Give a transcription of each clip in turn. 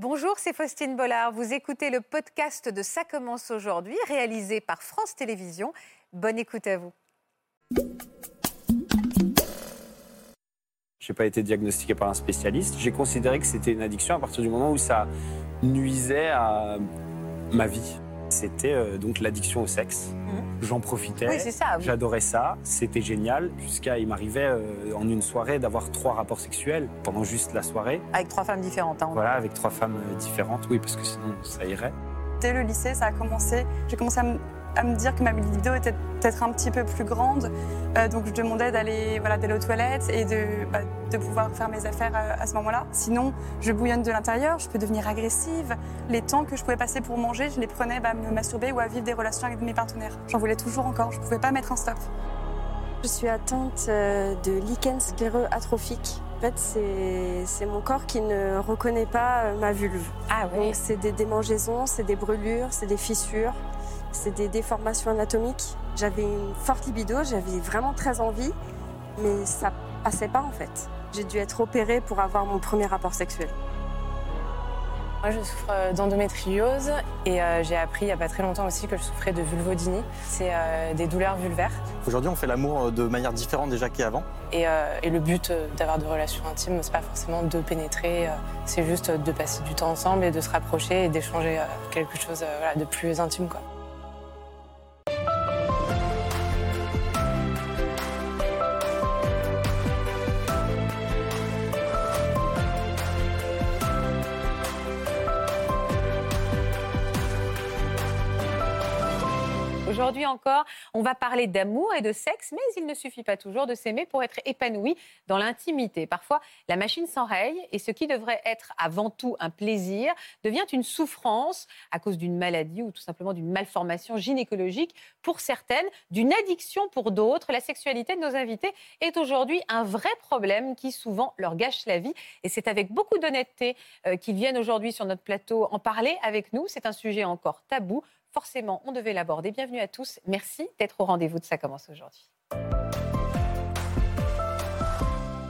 Bonjour, c'est Faustine Bollard. Vous écoutez le podcast de Ça commence aujourd'hui, réalisé par France Télévisions. Bonne écoute à vous. Je n'ai pas été diagnostiqué par un spécialiste. J'ai considéré que c'était une addiction à partir du moment où ça nuisait à ma vie. C'était euh, donc l'addiction au sexe. J'en profitais. Oui, ça, oui. J'adorais ça. C'était génial. Jusqu'à, il m'arrivait euh, en une soirée d'avoir trois rapports sexuels pendant juste la soirée. Avec trois femmes différentes. hein. Voilà, avec trois femmes euh, différentes. Oui, parce que sinon ça irait. Dès le lycée, ça a commencé. J'ai commencé à me, à me dire que ma libido était peut-être un petit peu plus grande. Euh, donc je demandais d'aller voilà, aux toilettes et de, bah, de pouvoir faire mes affaires euh, à, à ce moment-là. Sinon, je bouillonne de l'intérieur, je peux devenir agressive. Les temps que je pouvais passer pour manger, je les prenais bah, à me masturber ou à vivre des relations avec mes partenaires. J'en voulais toujours encore, je ne pouvais pas mettre un stop. Je suis atteinte euh, de lichen scléreux atrophique. En fait, c'est mon corps qui ne reconnaît pas ma vulve. Ah oui. Donc, c'est des démangeaisons, c'est des brûlures, c'est des fissures, c'est des déformations anatomiques. J'avais une forte libido, j'avais vraiment très envie, mais ça passait pas en fait. J'ai dû être opérée pour avoir mon premier rapport sexuel. Moi, je souffre euh, d'endométriose et euh, j'ai appris il n'y a pas très longtemps aussi que je souffrais de vulvodynie. C'est euh, des douleurs vulvaires. Aujourd'hui, on fait l'amour de manière différente déjà qu'avant. Et, euh, et le but d'avoir de relations intimes, c'est pas forcément de pénétrer, c'est juste de passer du temps ensemble et de se rapprocher et d'échanger quelque chose voilà, de plus intime. Quoi. Thank you. Aujourd'hui encore, on va parler d'amour et de sexe, mais il ne suffit pas toujours de s'aimer pour être épanoui dans l'intimité. Parfois, la machine s'enraye et ce qui devrait être avant tout un plaisir devient une souffrance à cause d'une maladie ou tout simplement d'une malformation gynécologique pour certaines, d'une addiction pour d'autres. La sexualité de nos invités est aujourd'hui un vrai problème qui souvent leur gâche la vie et c'est avec beaucoup d'honnêteté euh, qu'ils viennent aujourd'hui sur notre plateau en parler avec nous. C'est un sujet encore tabou forcément, on devait l'aborder. Bienvenue à tous. Merci d'être au rendez-vous de Ça commence aujourd'hui.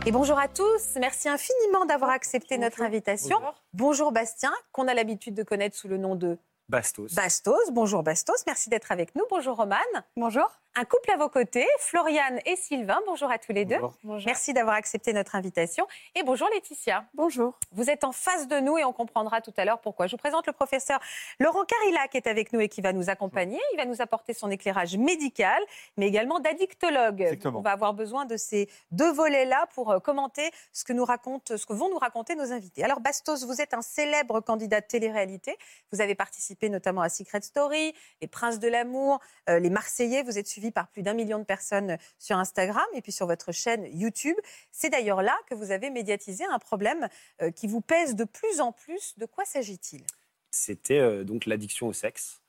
Et bonjour à tous. Merci infiniment d'avoir accepté notre invitation. Bonjour. Bastien, qu'on a l'habitude de connaître sous le nom de Bastos. Bastos. Bonjour Bastos. Merci d'être avec nous. Bonjour Romane. Bonjour. Un couple à vos côtés, Floriane et Sylvain. Bonjour à tous les deux. Bonjour. Merci d'avoir accepté notre invitation. Et bonjour Laetitia. Bonjour. Vous êtes en face de nous et on comprendra tout à l'heure pourquoi. Je vous présente le professeur Laurent Carilla qui est avec nous et qui va nous accompagner. Il va nous apporter son éclairage médical, mais également d'addictologue. Exactement. On va avoir besoin de ces deux volets-là pour euh, commenter ce que, nous raconte, ce que vont nous raconter nos invités. Alors Bastos, vous êtes un célèbre candidat de télé-réalité. Vous avez participé notamment à Secret Story, Les Princes de l'amour, euh, Les Marseillais. Vous êtes suivi par plus d'un million de personnes sur Instagram et puis sur votre chaîne YouTube. C'est d'ailleurs là que vous avez médiatisé un problème euh, qui vous pèse de plus en plus. De quoi s'agit-il? C'était euh, donc l'addiction au sexe.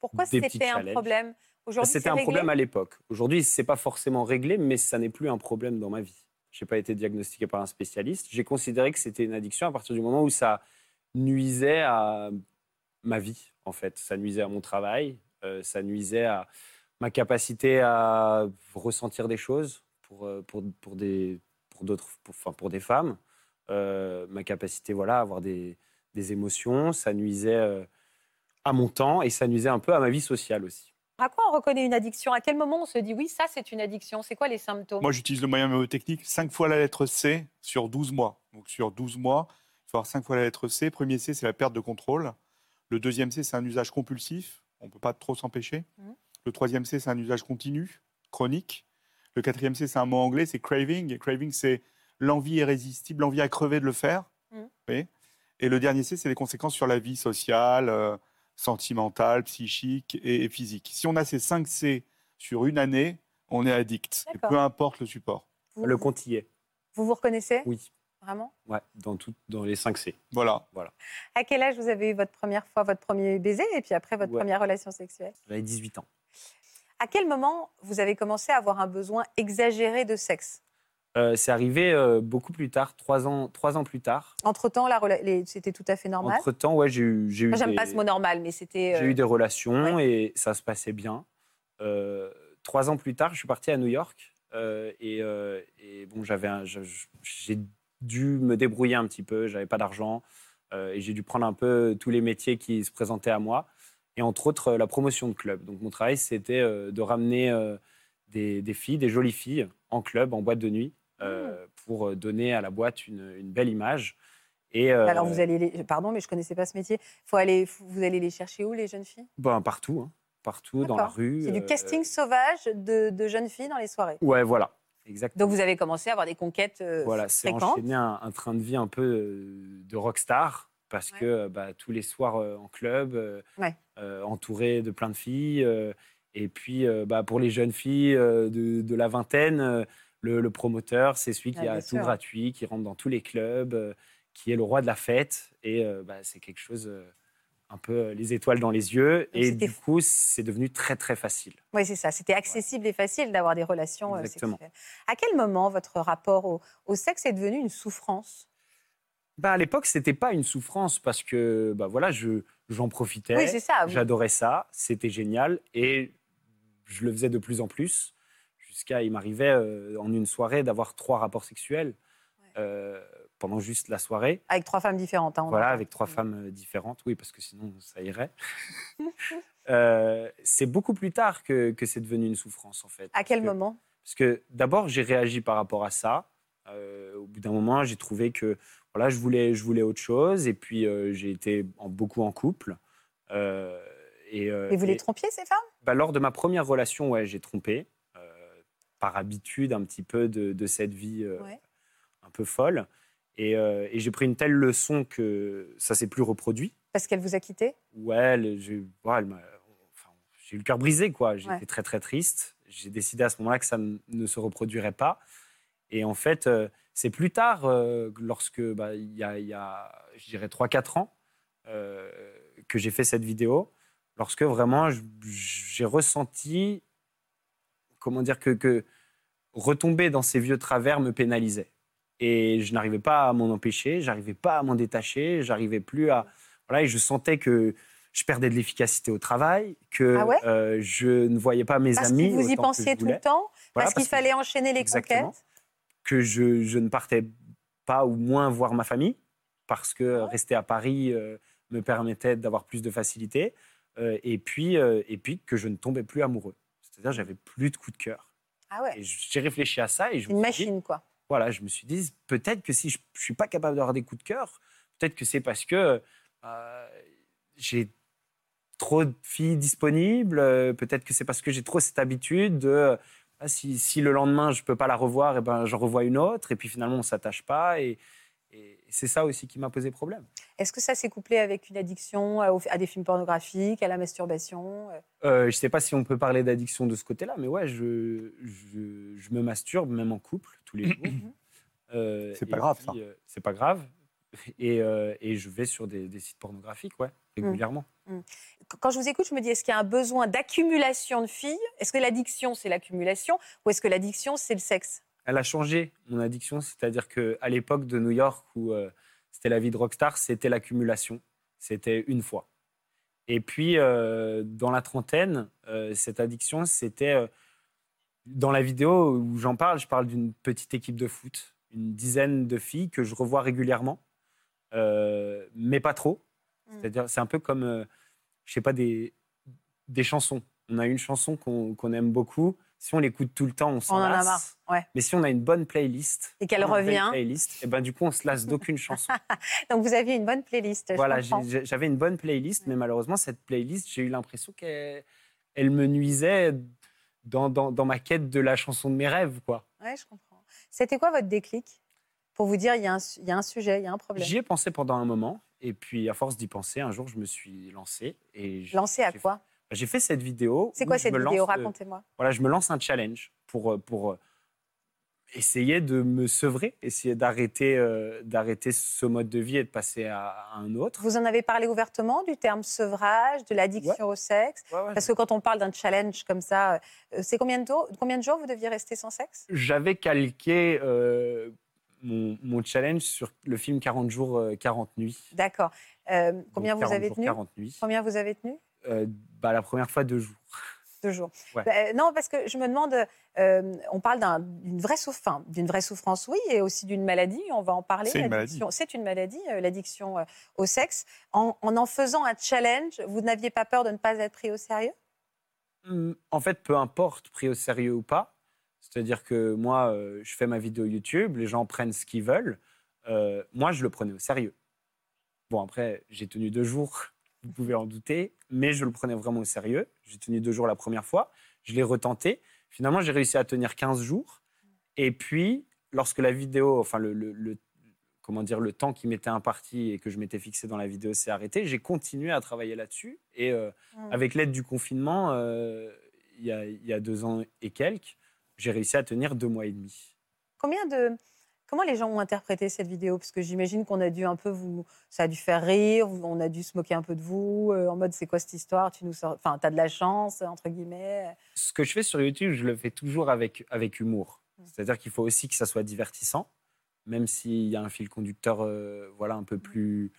Pourquoi Des petits c'était un problème? Aujourd'hui, C'était un réglé? problème à l'époque. Aujourd'hui, c'est pas forcément réglé, mais ça n'est plus un problème dans ma vie. Je n'ai pas été diagnostiqué par un spécialiste. J'ai considéré que c'était une addiction à partir du moment où ça nuisait à ma vie, en fait. Ça nuisait à mon travail, euh, ça nuisait à ma capacité à ressentir des choses pour, euh, pour, pour, des, pour, d'autres, pour, enfin, pour des femmes, Euh, ma capacité voilà, à avoir des, des émotions, ça nuisait euh, à mon temps et ça nuisait un peu à ma vie sociale aussi. À quoi on reconnaît une addiction? À quel moment on se dit oui, ça c'est une addiction? C'est quoi les symptômes? Moi, j'utilise le moyen mnémotechnique 5 fois la lettre C sur 12 mois. Donc, sur 12 mois, il faut avoir 5 fois la lettre C. Premier C, c'est la perte de contrôle. Le deuxième C, c'est un usage compulsif. On ne peut pas trop s'empêcher. Mhm. Le troisième C, c'est un usage continu, chronique. Le quatrième C, c'est un mot anglais, c'est craving. Et craving, c'est l'envie irrésistible, l'envie à crever de le faire. Vous voyez? Et le dernier C, c'est les conséquences sur la vie sociale, euh, sentimentale, psychique et, et physique. Si on a ces 5 C sur une année, on est addict. Et peu importe le support. vous, Le est, vous vous reconnaissez? Oui, Vraiment? Ouais, dans, tout, dans les 5 C. Voilà. À quel âge vous avez eu votre première fois votre premier baiser et puis après votre Ouais. première relation sexuelle? J'avais 18 ans. À quel moment vous avez commencé à avoir un besoin exagéré de sexe? Euh, c'est arrivé euh, beaucoup plus tard, trois ans, trois ans plus tard. Entre-temps, c'était tout à fait normal? Entre-temps, ouais, j'ai eu, eu, J'aime des, pas ce mot normal, mais c'était... j'ai euh, eu des relations et ça se passait bien. Euh, trois ans plus tard, je suis parti à New York euh, et, euh, et bon, j'avais j'ai dû me débrouiller un petit peu. J'avais pas d'argent. Euh, et j'ai dû prendre un peu tous les métiers qui se présentaient à moi. Et entre autres, euh, la promotion de club. Donc mon travail, c'était euh, de ramener euh, des, des filles, des jolies filles, en club, en boîte de nuit, euh, pour donner à la boîte une, une belle image. Et, euh, Alors, vous allez les... Pardon, mais je connaissais pas ce métier. Faut aller... Vous allez les chercher où, les jeunes filles? Ben, partout, hein. partout, dans la rue. C'est du casting sauvage de, de jeunes filles dans les soirées. Ouais, voilà, exactement. Donc, vous avez commencé à avoir des conquêtes euh, Voilà, c'est enchaîné un, un train de vie un peu de rockstar parce Ouais. que bah, tous les soirs euh, en club, euh, Ouais. euh, entouré de plein de filles. et puis, bah, pour les jeunes filles de, de la vingtaine, le, le promoteur, c'est celui qui Ah, a tout sûr. gratuit, qui rentre dans tous les clubs, qui est le roi de la fête. Et bah, c'est quelque chose, un peu les étoiles dans les yeux. et c'était du coup, c'est devenu très, très facile. Oui, c'est ça. C'était accessible et facile d'avoir des relations Exactement. sexuelles. À quel moment votre rapport au, au sexe est devenu une souffrance? Bah, à l'époque, c'était pas une souffrance parce que bah, voilà, je, j'en profitais. Oui, ça. J'adorais ça, c'était génial et je le faisais de plus en plus jusqu'à il m'arrivait euh, en une soirée d'avoir trois rapports sexuels euh, pendant juste la soirée. Avec trois femmes différentes. hein, Voilà, avec trois femmes euh, différentes, oui, parce que sinon ça irait. Euh, c'est beaucoup plus tard que, que c'est devenu une souffrance en fait. À quel Parce que- moment? Parce que d'abord j'ai réagi par rapport à ça. Au bout d'un moment, j'ai trouvé que voilà, je voulais, je voulais autre chose et puis euh, j'ai été en- beaucoup en couple. Euh, et, euh, Et vous les trompiez, ces femmes? Bah, lors de ma première relation, ouais, j'ai trompé, par habitude un petit peu de, de cette vie Ouais. un peu folle. Et, et j'ai pris une telle leçon que ça s'est plus reproduit. Parce qu'elle vous a quitté? Ouais, j'ai ouais, enfin, eu le cœur brisé, quoi. J'étais Ouais. très, très triste. J'ai décidé à ce moment-là que ça ne se reproduirait pas. Et en fait, c'est plus tard, euh, lorsque, bah, il y, a, il y a, je dirais, 3-4 ans, euh, que j'ai fait cette vidéo, lorsque vraiment j'ai ressenti, comment dire, que, que retomber dans ces vieux travers me pénalisait. Et je n'arrivais pas à m'en empêcher, j'arrivais pas à m'en détacher, j'arrivais plus à... Voilà, et je sentais que je perdais de l'efficacité au travail, que Ah ouais? euh, je ne voyais pas mes Parce amis. que vous y pensiez tout le temps Voilà, Parce qu'il fallait enchaîner les Exactement. conquêtes que je, je ne partais pas ou moins voir ma famille, parce que Ah rester à Paris euh, me permettait d'avoir plus de facilité, euh, et, puis, euh, et puis que je ne tombais plus amoureux. C'est-à-dire j'avais plus de coup de cœur. Ah ouais j'ai réfléchi à ça et je Une me suis dit, machine, quoi. voilà, je me suis dit, peut-être que si je ne suis pas capable d'avoir des coups de cœur, peut-être que c'est parce que j'ai trop de filles disponibles, peut-être que c'est parce que j'ai trop cette habitude de, si, si le lendemain je ne peux pas la revoir, et ben, j'en revois une autre, et puis finalement on ne s'attache pas. Et, et c'est ça aussi qui m'a posé problème. Est-ce que ça s'est couplé avec une addiction à, des films pornographiques, à la masturbation euh? Euh, je ne sais pas si on peut parler d'addiction de ce côté-là, mais ouais, je, je, je me masturbe, même en couple, tous les jours. Euh, C'est pas grave, puis, ça. euh, c'est pas grave. Et, euh, et je vais sur des, des sites pornographiques, ouais, régulièrement. Quand je vous écoute, je me dis, est-ce qu'il y a un besoin d'accumulation de filles? Est-ce que l'addiction, c'est l'accumulation? Ou est-ce que l'addiction, c'est le sexe? Elle a changé, mon addiction. C'est-à-dire qu'à l'époque de New York, où euh, c'était la vie de rockstar, c'était l'accumulation. C'était une fois. Et puis, euh, dans la trentaine, euh, cette addiction, c'était... dans la vidéo où j'en parle, je parle d'une petite équipe de foot, une dizaine de filles que je revois régulièrement, mais pas trop. Mm. C'est-à-dire, c'est un peu comme, euh, je sais pas, des, des chansons. On a une chanson qu'on aime beaucoup. Si on l'écoute tout le temps, on s'en en a lasse. marre, ouais. Mais si on a une bonne playlist, Et qu'elle revient. playlist, et ben du coup on se lasse d'aucune chanson. Donc vous aviez une bonne playlist. voilà, j'avais une bonne playlist, mais malheureusement cette playlist, j'ai eu l'impression qu'elle elle me nuisait dans, dans, dans ma quête de la chanson de mes rêves, quoi. Ouais, je comprends. C'était quoi votre déclic? Pour vous dire, il y, y a un sujet, il y a un problème. J'y ai pensé pendant un moment, et puis à force d'y penser, un jour je me suis lancé et Lancé à quoi? J'ai fait cette vidéo. C'est quoi cette vidéo? euh, Racontez-moi. voilà, je me lance un challenge pour, euh, pour euh, essayer de me sevrer, essayer d'arrêter euh, d'arrêter ce mode de vie et de passer à, à un autre. Vous en avez parlé ouvertement du terme sevrage, de l'addiction au sexe? Ouais, ouais, Parce que quand on parle d'un challenge comme ça, euh, c'est combien de, jours, combien de jours vous deviez rester sans sexe? J'avais calqué euh, mon, mon challenge sur le film 40 jours, euh, 40 nuits. D'accord. Euh, combien vous 40 avez tenu 40 nuits. Combien vous avez tenu Euh, bah, la première fois, deux jours. Deux jours. Ouais. Bah, non, parce que je me demande, euh, on parle d'un- d'une vraie, souff- enfin, d'une vraie souffrance, oui, et aussi d'une maladie. On va en parler. C'est une l'addiction. C'est une maladie, euh, l'addiction euh, au sexe. En, en en faisant un challenge, vous n'aviez pas peur de ne pas être pris au sérieux? Hum, En fait, peu importe, pris au sérieux ou pas. C'est-à-dire que moi, euh, je fais ma vidéo YouTube, les gens prennent ce qu'ils veulent. Euh, moi, je le prenais au sérieux. Bon, après, j'ai tenu deux jours, vous pouvez en douter, mais je le prenais vraiment au sérieux. J'ai tenu deux jours la première fois, je l'ai retenté. Finalement, j'ai réussi à tenir 15 jours. Et puis, lorsque la vidéo, enfin, le, le- le- comment dire, le temps qui m'était imparti et que je m'étais fixé dans la vidéo s'est arrêté, j'ai continué à travailler là-dessus. Et euh, Mm. avec l'aide du confinement, il y, a, il y a deux ans et quelques, j'ai réussi à tenir deux mois et demi. Combien de. Comment les gens ont interprété cette vidéo? Parce que j'imagine qu'on a dû un peu vous. Ça a dû faire rire, on a dû se moquer un peu de vous, euh, en mode c'est quoi cette histoire? Tu nous sors. Enfin, t'as de la chance, entre guillemets. Ce que je fais sur YouTube, je le fais toujours avec, avec humour. Mm. C'est-à-dire qu'il faut aussi que ça soit divertissant, même s'il y a un fil conducteur euh, voilà, un peu plus,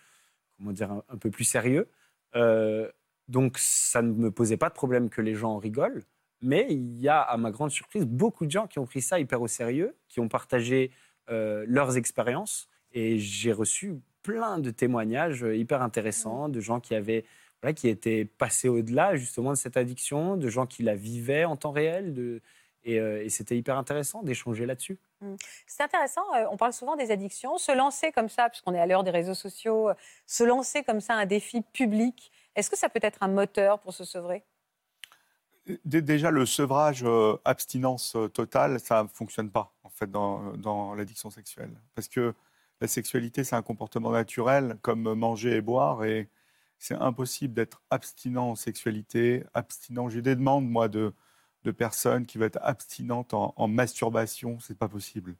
comment dire, un, un peu plus sérieux. Euh, donc, ça ne me posait pas de problème que les gens en rigolent. Mais il y a, à ma grande surprise, beaucoup de gens qui ont pris ça hyper au sérieux, qui ont partagé euh, leurs expériences. Et j'ai reçu plein de témoignages euh, hyper intéressants de gens qui avaient voilà, qui étaient passés au-delà justement de cette addiction, de gens qui la vivaient en temps réel. De, et, euh, et c'était hyper intéressant d'échanger là-dessus. C'est intéressant, on parle souvent des addictions. Se lancer comme ça, puisqu'on est à l'heure des réseaux sociaux, se lancer comme ça un défi public, est-ce que ça peut être un moteur pour se sevrer? Déjà, le sevrage euh, abstinence euh, totale, ça ne fonctionne pas, en fait, dans, dans l'addiction sexuelle. Parce que la sexualité, c'est un comportement naturel, comme manger et boire, et c'est impossible d'être abstinent en sexualité, abstinent. J'ai des demandes, moi, de, de personnes qui veulent être abstinentes en, en masturbation, c'est pas possible.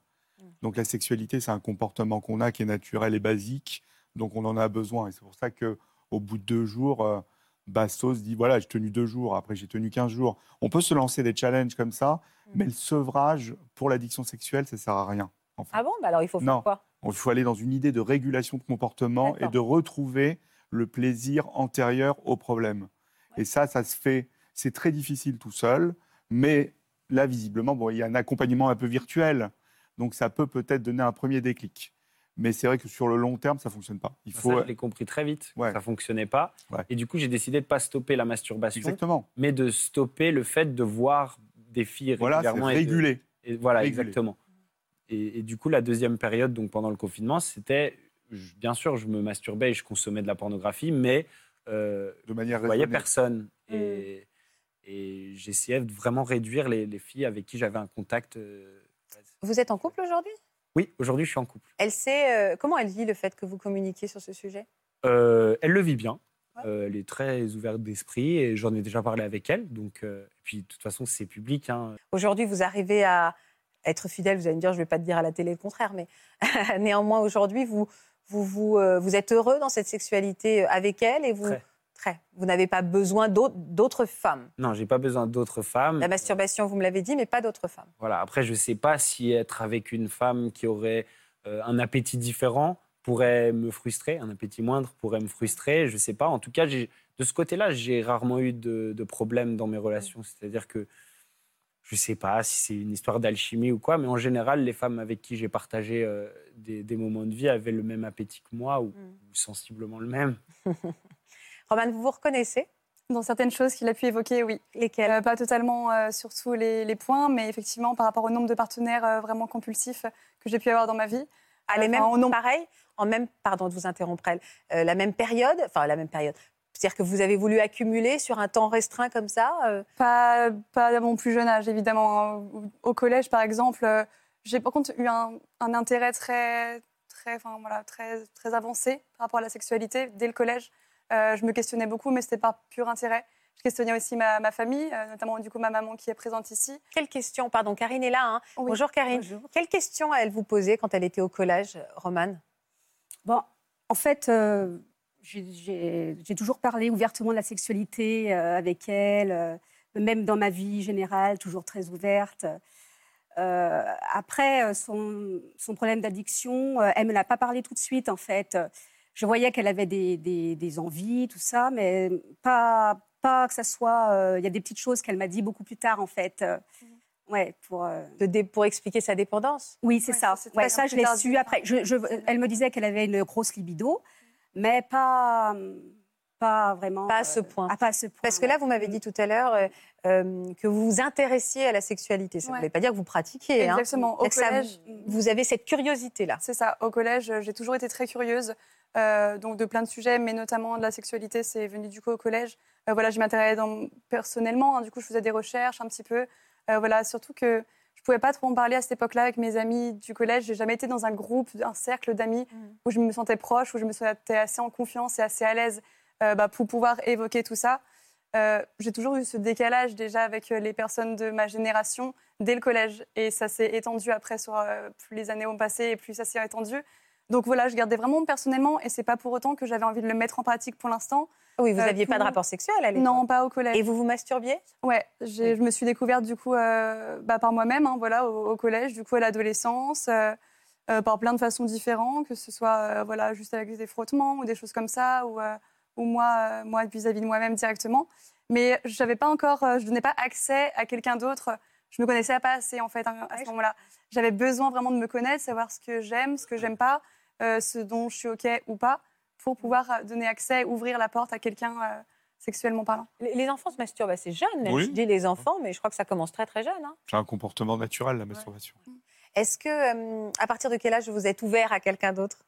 Donc la sexualité, c'est un comportement qu'on a qui est naturel et basique, donc on en a besoin. Et c'est pour ça que au bout de deux jours, euh, Bastos dit voilà, j'ai tenu deux jours, après j'ai tenu 15 jours. On peut se lancer des challenges comme ça, mais le sevrage pour l'addiction sexuelle, ça sert à rien. en fait. Ah bon? Bah Alors il faut faire Non. quoi? Il faut aller dans une idée de régulation de comportement et de retrouver le plaisir antérieur au problème. Et ça, ça se fait, c'est très difficile tout seul, mais là, visiblement, bon, il y a un accompagnement un peu virtuel, donc ça peut peut-être donner un premier déclic. Mais c'est vrai que sur le long terme, ça fonctionne pas. Il Ça, faut je l'ai compris très vite, Ouais. ça fonctionnait pas. Ouais. Et du coup, j'ai décidé de pas stopper la masturbation, exactement. mais de stopper le fait de voir des filles Voilà, c'est régulièrement. et de- régulé. Et voilà, Réguler. exactement. Et, et du coup, la deuxième période, donc pendant le confinement, c'était, bien sûr, je me masturbais et je consommais de la pornographie, mais euh, de manière je voyais personne. Et, et j'essayais de vraiment réduire les, les filles avec qui j'avais un contact. euh, Vous êtes en couple aujourd'hui? Oui, aujourd'hui, je suis en couple. Elle sait, euh, comment elle vit le fait que vous communiquiez sur ce sujet? Euh, elle le vit bien. Ouais. Euh, elle est très ouverte d'esprit et j'en ai déjà parlé avec elle. Donc, et puis, de toute façon, c'est public. hein. Aujourd'hui, vous arrivez à être fidèle. Vous allez me dire, je ne vais pas te dire à la télé le contraire, mais néanmoins, aujourd'hui, vous, vous, vous, vous êtes heureux dans cette sexualité avec elle et vous, Très. Vous n'avez pas besoin d'autres- femmes. Non, j'ai pas besoin d'autres femmes. La masturbation, vous me l'avez dit, mais pas d'autres femmes. Voilà. Après, je sais pas si être avec une femme qui aurait euh, un appétit différent pourrait me frustrer, un appétit moindre pourrait me frustrer. Je sais pas. En tout cas, de ce côté-là, j'ai rarement eu de, de problème dans mes relations. C'est-à-dire que je sais pas si c'est une histoire d'alchimie ou quoi, mais en général, les femmes avec qui j'ai partagé euh, des, des moments de vie avaient le même appétit que moi ou, Mm. ou sensiblement le même. Romane, vous vous reconnaissez Dans certaines choses qu'il a pu évoquer, oui. Lesquelles Euh, pas totalement euh, sur tous les, les points, mais effectivement par rapport au nombre de partenaires euh, vraiment compulsifs que j'ai pu avoir dans ma vie. Ah, les mêmes, au nombre- pareil, en même, pardon de vous interrompre, elle, euh, la même période, enfin la même période. C'est-à-dire que vous avez voulu accumuler sur un temps restreint comme ça euh, Pas, pas à mon plus jeune âge, évidemment. Au- Au collège, par exemple, euh, j'ai par contre eu un, un intérêt très, très, enfin, voilà, très, très avancé par rapport à la sexualité dès le collège. Euh, je me questionnais beaucoup, mais c'était par pur intérêt. Je questionnais aussi ma, ma famille, euh, notamment du coup ma maman qui est présente ici. Quelle question Pardon, Karine est là. hein. Oui. Bonjour Karine. Quelle question elle vous posait quand elle était au collège, Romane? Bon, en fait, euh, j'ai- toujours parlé ouvertement de la sexualité euh, avec elle, euh, même dans ma vie générale, toujours très ouverte. Euh, après, son, son problème d'addiction, euh, elle ne me l'a pas parlé tout de suite, en fait. Je voyais qu'elle avait des, des- des envies, tout ça, mais pas, pas que ça soit. euh, Il y a des petites choses qu'elle m'a dit beaucoup plus tard, en fait. euh, ouais, pour. euh, De pour expliquer sa dépendance. Oui, c'est Ouais, ça. ça, Ouais, je l'ai su après. Je- je- elle me disait qu'elle avait une grosse libido, mais pas, pas vraiment. Pas à ce point. ah, pas à ce point. Parce que là, vous m'avez dit tout à l'heure euh, euh, que vous vous intéressiez à la sexualité. Ça ne Ouais. voulait pas dire que vous pratiquiez. hein. Exactement. Au ça- collège, vous avez cette curiosité-là. C'est ça. Au collège, euh, j'ai toujours été très curieuse, euh, donc de plein de sujets, mais notamment de la sexualité. C'est venu du coup au collège. Euh, voilà, je m'intéressais personnellement. hein, du coup, je faisais des recherches un petit peu. Euh, voilà, surtout que je pouvais pas trop en parler à cette époque-là avec mes amis du collège. J'ai jamais été dans un groupe, un cercle d'amis où je me sentais proche, où je me sentais assez en confiance et assez à l'aise bah, pour pouvoir évoquer tout ça. Euh, j'ai toujours eu ce décalage déjà avec euh, les personnes de ma génération dès le collège. Et ça s'est étendu après, sur, euh, plus les années ont passé et plus ça s'est étendu. Donc voilà, je gardais vraiment personnellement et c'est pas pour autant que j'avais envie de le mettre en pratique pour l'instant. Oui, vous Euh, n'aviez pas de rapport sexuel à l'époque. Non, pas au collège. Et vous vous masturbiez? Ouais, j'ai- je me suis découverte du coup euh, bah, par moi-même, hein, voilà, au, au collège, du coup à l'adolescence, euh, euh, par plein de façons différentes, que ce soit euh, voilà juste avec des frottements ou des choses comme ça, ou, euh, ou moi, euh, moi vis-à-vis de moi-même directement. Mais je n'avais pas encore, euh, je donnais pas accès à quelqu'un d'autre. Je me connaissais pas assez en fait hein, à ce moment-là. J'avais besoin vraiment de me connaître, savoir ce que j'aime, ce que j'aime pas, euh, ce dont je suis ok ou pas, pour pouvoir donner accès, ouvrir la porte à quelqu'un euh, sexuellement parlant. Les les enfants se masturbent assez jeunes, même Oui. je dis les enfants, mais je crois que ça commence très très jeune. hein. C'est un comportement naturel, la masturbation. Est-ce que, euh, à partir de quel âge vous êtes ouvert à quelqu'un d'autre?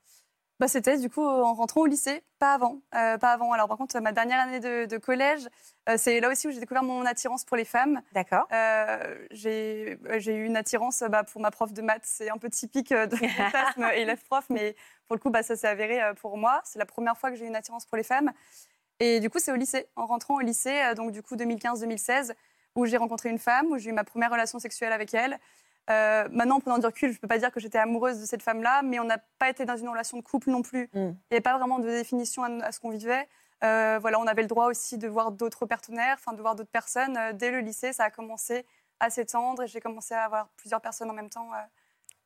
Bah, c'était du coup en rentrant au lycée, pas avant. Euh, pas avant. Alors par contre, ma dernière année de, de collège, euh, c'est là aussi où j'ai découvert mon attirance pour les femmes. D'accord. Euh, j'ai eu une attirance bah, pour ma prof de maths. C'est un peu typique de fantasme élève-prof, mais pour le coup, bah, ça s'est avéré pour moi. C'est la première fois que j'ai eu une attirance pour les femmes. Et du coup, c'est au lycée, en rentrant au lycée, donc du coup 2015-2016, où j'ai rencontré une femme, où j'ai eu ma première relation sexuelle avec elle. Euh, maintenant, en prenant du recul, je ne peux pas dire que j'étais amoureuse de cette femme-là, mais on n'a pas été dans une relation de couple non plus. Mm. Il n'y avait pas vraiment de définition à, à ce qu'on vivait. Euh, voilà, on avait le droit aussi de voir d'autres partenaires, enfin de voir d'autres personnes. Euh, dès le lycée, ça a commencé à s'étendre et j'ai commencé à avoir plusieurs personnes en même temps euh,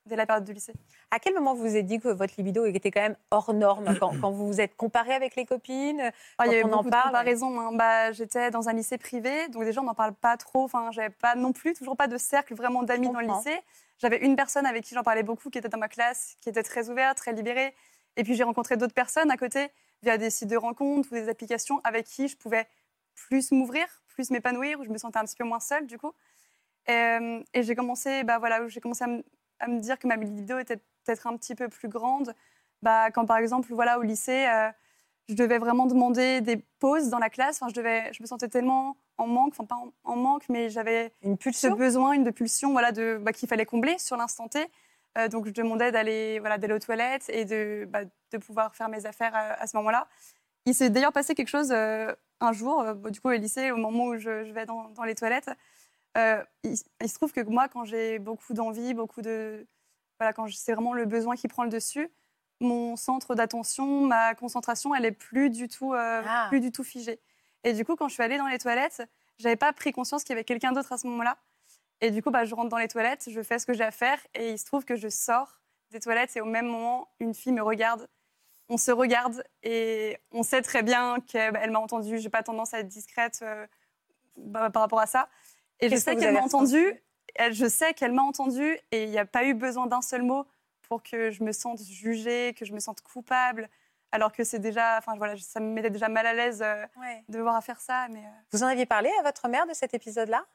dès la période du lycée. À quel moment vous vous êtes dit que votre libido était quand même hors norme quand, quand vous vous êtes comparé avec les copines Ah, il y Quand avait on en parle, de comparaisons. hein. Bah, J'étais dans un lycée privé, donc déjà on n'en parle pas trop. Enfin, j'avais pas non plus, toujours pas de cercle vraiment d'amis dans le lycée. J'avais une personne avec qui j'en parlais beaucoup, qui était dans ma classe, qui était très ouverte, très libérée. Et puis j'ai rencontré d'autres personnes à côté via des sites de rencontres ou des applications avec qui je pouvais plus m'ouvrir, plus m'épanouir, où je me sentais un petit peu moins seule du coup. Et, euh, et j'ai commencé, bah voilà, j'ai commencé à me, à me dire que ma libido était peut-être un petit peu plus grande. Bah, quand par exemple, voilà, au lycée, euh, je devais vraiment demander des pauses dans la classe. Enfin, je, devais, je me sentais tellement en manque, enfin pas en, en manque, mais j'avais Une ce pulsion? besoin, une de pulsion voilà, de, bah, qu'il fallait combler sur l'instant T. Euh, donc je demandais d'aller voilà, d'aller aux toilettes et de, bah, de pouvoir faire mes affaires à, à ce moment-là. Il s'est d'ailleurs passé quelque chose euh, un jour, euh, du coup au lycée, au moment où je, je vais dans, dans les toilettes. Euh, il, il se trouve que moi, quand j'ai beaucoup d'envie, beaucoup de... Voilà, quand c'est vraiment le besoin qui prend le dessus, mon centre d'attention, ma concentration, elle est plus du tout, euh, Ah. plus du tout figée. Et du coup, quand je suis allée dans les toilettes, j'avais pas pris conscience qu'il y avait quelqu'un d'autre à ce moment-là. Et du coup, bah, je rentre dans les toilettes, je fais ce que j'ai à faire, et il se trouve que je sors des toilettes, et au même moment, une fille me regarde. On se regarde, et on sait très bien qu'elle elle m'a entendu. J'ai pas tendance à être discrète euh, bah, par rapport à ça. Et je sais qu'elle m'a entendu. Je sais qu'elle m'a entendu, et il n'y a pas eu besoin d'un seul mot pour que je me sente jugée, que je me sente coupable. Alors que c'est déjà, enfin voilà, ça me mettait déjà mal à l'aise euh, de devoir à faire ça, mais. euh, Vous en aviez parlé à votre mère de cet épisode-là?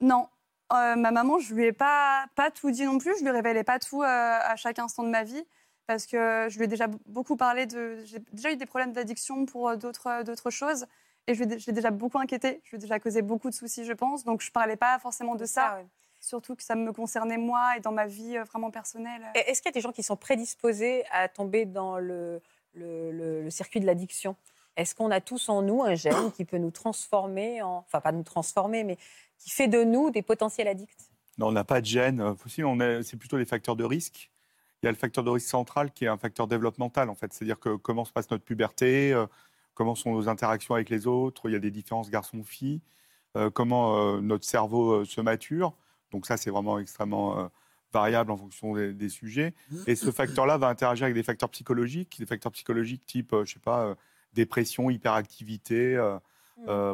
Non. Euh, ma maman, je lui ai pas, pas tout dit non plus. Je lui révélais pas tout à chaque instant de ma vie parce que je lui ai déjà beaucoup parlé de. J'ai déjà eu des problèmes d'addiction pour d'autres d'autres choses et je l'ai déjà beaucoup inquiété. Je lui ai déjà causé beaucoup de soucis, je pense. Donc je parlais pas forcément de ça. ouais. Surtout que ça me concernait moi et dans ma vie euh, vraiment personnelle. Est-ce qu'il y a des gens qui sont prédisposés à tomber dans le, le- le- le circuit de l'addiction? Est-ce qu'on a tous en nous un gène qui peut nous transformer, en... enfin pas nous transformer, mais qui fait de nous des potentiels addicts? Non, on n'a pas de gène euh, possible. On est- C'est plutôt les facteurs de risque. Il y a le facteur de risque central qui est un facteur développemental, en fait. C'est-à-dire que comment se passe notre puberté, euh, comment sont nos interactions avec les autres. Il y a des différences garçons-filles, euh, comment euh, notre cerveau euh, se mature. Donc ça, c'est vraiment extrêmement variable en fonction des, des sujets. Et ce facteur-là va interagir avec des facteurs psychologiques, des facteurs psychologiques type, je sais pas, dépression, hyperactivité, euh,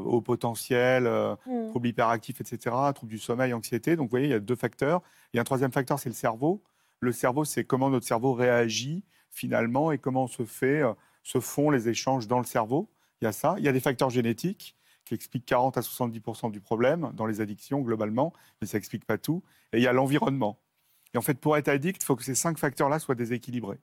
Mm. haut potentiel, euh, Mm. troubles hyperactifs, etc., troubles du sommeil, anxiété. Donc, vous voyez, il y a deux facteurs. Il y a un troisième facteur, c'est le cerveau. Le cerveau, c'est comment notre cerveau réagit finalement et comment se fait, euh, se font les échanges dans le cerveau. Il y a ça. Il y a des facteurs génétiques qui expliquent 40 à 70 du problème dans les addictions globalement, mais ça n'explique pas tout. Et il y a l'environnement. Et en fait, pour être addict, il faut que ces cinq facteurs-là soient déséquilibrés.